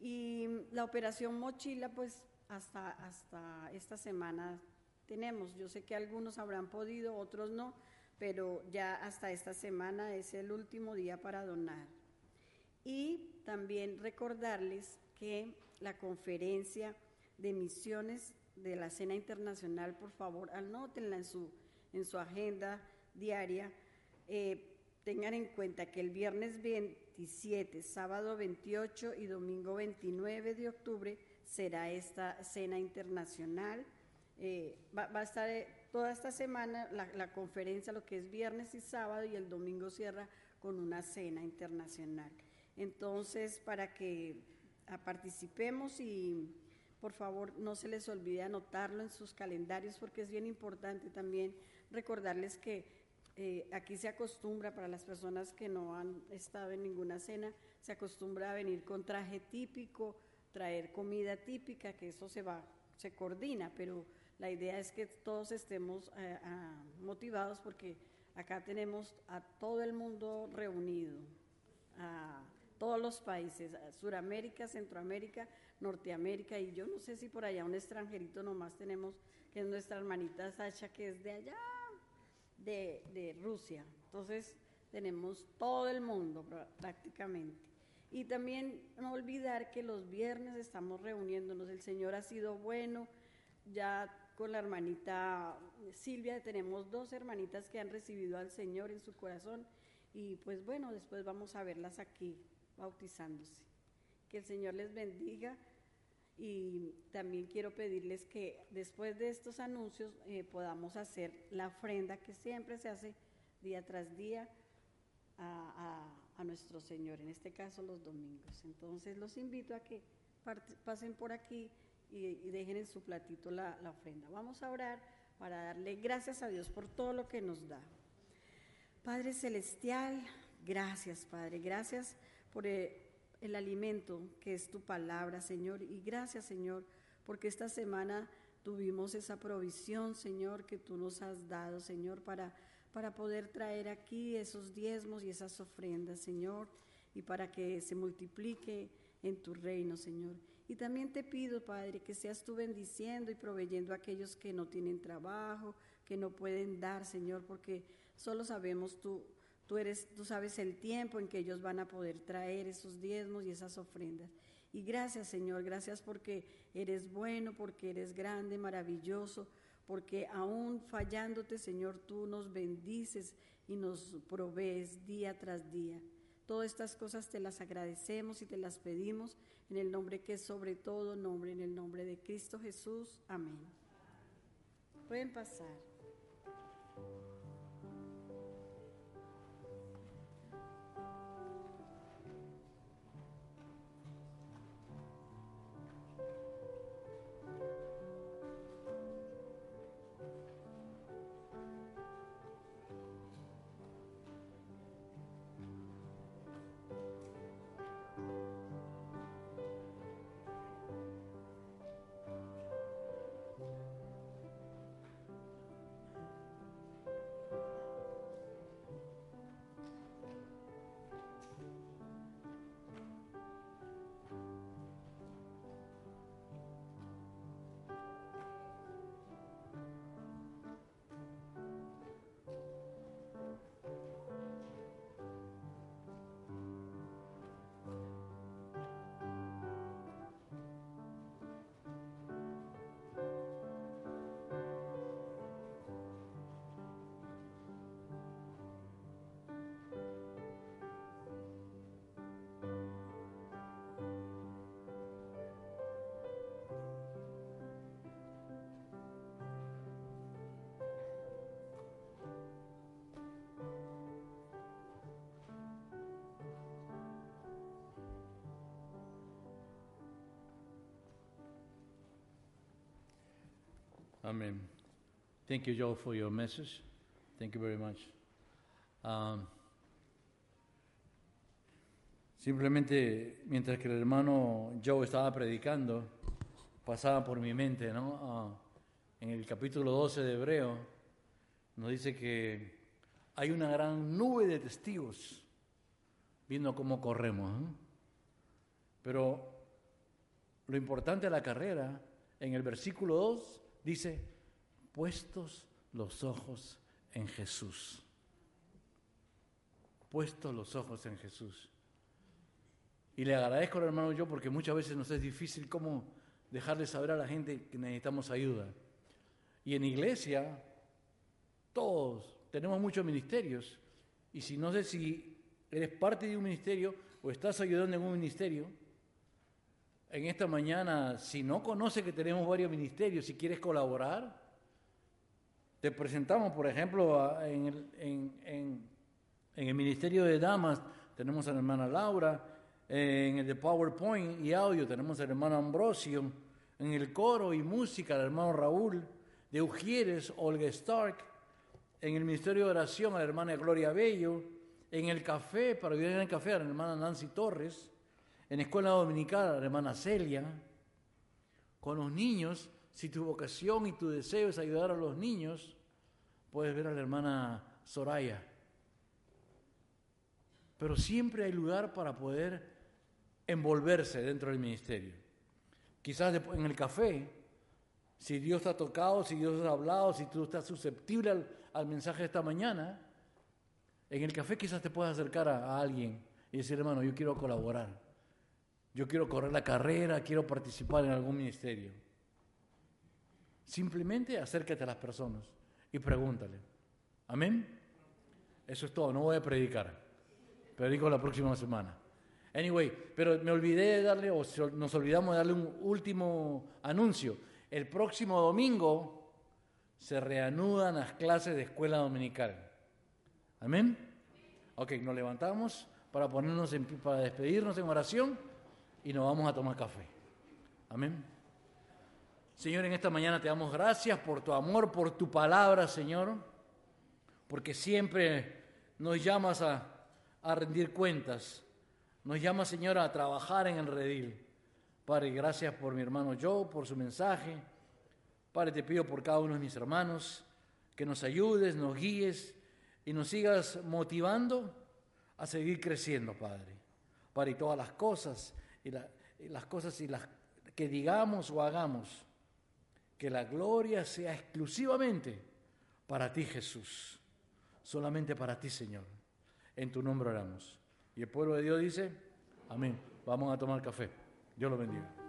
Y la operación mochila, pues hasta, hasta esta semana tenemos. Yo sé que algunos habrán podido, otros no, pero ya hasta esta semana es el último día para donar. Y también recordarles que la conferencia de misiones de la Cena Internacional, por favor, anótenla en su, en su agenda diaria. Eh, tengan en cuenta que el viernes 27, sábado 28 y domingo 29 de octubre será esta cena internacional. Eh, va, a estar eh, toda esta semana la, la conferencia, lo que es viernes y sábado, y el domingo cierra con una cena internacional. Entonces, para que ah, participemos y por favor no se les olvide anotarlo en sus calendarios porque es bien importante también recordarles que eh, aquí se acostumbra para las personas que no han estado en ninguna cena, se acostumbra a venir con traje típico, traer comida típica, que eso se va, se coordina, pero la idea es que todos estemos eh, ah, motivados porque acá tenemos a todo el mundo reunido, a todos los países, Suramérica, Centroamérica, Norteamérica y yo no sé si por allá un extranjerito nomás tenemos, que es nuestra hermanita Sacha, que es de allá, de, de Rusia. Entonces tenemos todo el mundo prá- prácticamente. Y también no olvidar que los viernes estamos reuniéndonos. El Señor ha sido bueno. Ya con la hermanita Silvia tenemos dos hermanitas que han recibido al Señor en su corazón. Y pues bueno, después vamos a verlas aquí bautizándose. Que el Señor les bendiga. Y también quiero pedirles que después de estos anuncios eh, podamos hacer la ofrenda que siempre se hace día tras día a, a- a nuestro Señor, en este caso los domingos. Entonces los invito a que pasen por aquí y, dejen en su platito la, la ofrenda. Vamos a orar para darle gracias a Dios por todo lo que nos da. Padre Celestial, gracias Padre, gracias por eh, el alimento que es tu palabra, Señor, y gracias Señor, porque esta semana tuvimos esa provisión, Señor, que tú nos has dado, Señor, para, para poder traer aquí esos diezmos y esas ofrendas, Señor, y para que se multiplique en tu reino, Señor. Y también te pido, Padre, que seas tú bendiciendo y proveyendo a aquellos que no tienen trabajo, que no pueden dar, Señor, porque solo sabemos tú, tú eres, tú sabes el tiempo en que ellos van a poder traer esos diezmos y esas ofrendas. Y gracias, Señor, gracias porque eres bueno, porque eres grande, maravilloso, porque aún fallándote, Señor, tú nos bendices y nos provees día tras día. Todas estas cosas te las agradecemos y te las pedimos en el nombre que es sobre todo nombre, en el nombre de Cristo Jesús. Amén. Pueden pasar. Amen. Thank you, Joe, for your message. Thank you very much. Um, simplemente, mientras que el hermano Joe estaba predicando, pasaba por mi mente, ¿no? Ah, en el capítulo 12 de Hebreo, nos dice que hay una gran nube de testigos viendo cómo corremos. Pero lo importante de la carrera, en el versículo 2, dice, puestos los ojos en Jesús. Puestos los ojos en Jesús. Y le agradezco al hermano yo porque muchas veces nos es difícil cómo dejarle saber a la gente que necesitamos ayuda. Y en iglesia, todos tenemos muchos ministerios. Y si no sé si eres parte de un ministerio o estás ayudando en un ministerio, en esta mañana, si no conoces que tenemos varios ministerios, si quieres colaborar, Te presentamos, por ejemplo, en el, Ministerio de Damas tenemos a la hermana Laura, en el de PowerPoint y audio tenemos al hermano Ambrosio, en el coro y música al hermano Raúl, de Ujieres, Olga Stark, en el Ministerio de Oración a la hermana Gloria Bello, en el café, para ayudar en el café a la hermana Nancy Torres, en Escuela Dominical la hermana Celia, con los niños, si tu vocación y tu deseo es ayudar a los niños, puedes ver a la hermana Soraya. Pero siempre hay lugar para poder envolverse dentro del ministerio. Quizás en el café, si Dios te ha tocado, si Dios te ha hablado, si tú estás susceptible al, al mensaje de esta mañana, en el café quizás te puedas acercar a, a alguien y decir, hermano, yo quiero colaborar. Yo quiero correr la carrera, quiero participar en algún ministerio. Simplemente acércate a las personas y pregúntale. Amén. Eso es todo, no voy a predicar. Predico la próxima semana. Anyway, pero me olvidé de darle, o nos olvidamos de darle un último anuncio. El próximo domingo se reanudan las clases de escuela dominical. Amén. Ok, nos levantamos para ponernos para despedirnos en oración y nos vamos a tomar café. Amén. Señor, en esta mañana te damos gracias por tu amor, por tu palabra, Señor, porque siempre nos llamas a, a rendir cuentas, nos llamas, Señor, a trabajar en el redil. Padre, gracias por mi hermano Joe, por su mensaje. Padre, te pido por cada uno de mis hermanos que nos ayudes, nos guíes y nos sigas motivando a seguir creciendo, Padre. Padre, y todas las cosas, y, la- y las cosas y las que digamos o hagamos, que la gloria sea exclusivamente para ti, Jesús. Solamente para ti, Señor. En tu nombre oramos. Y el pueblo de Dios dice, amén. Vamos a tomar café. Dios lo bendiga.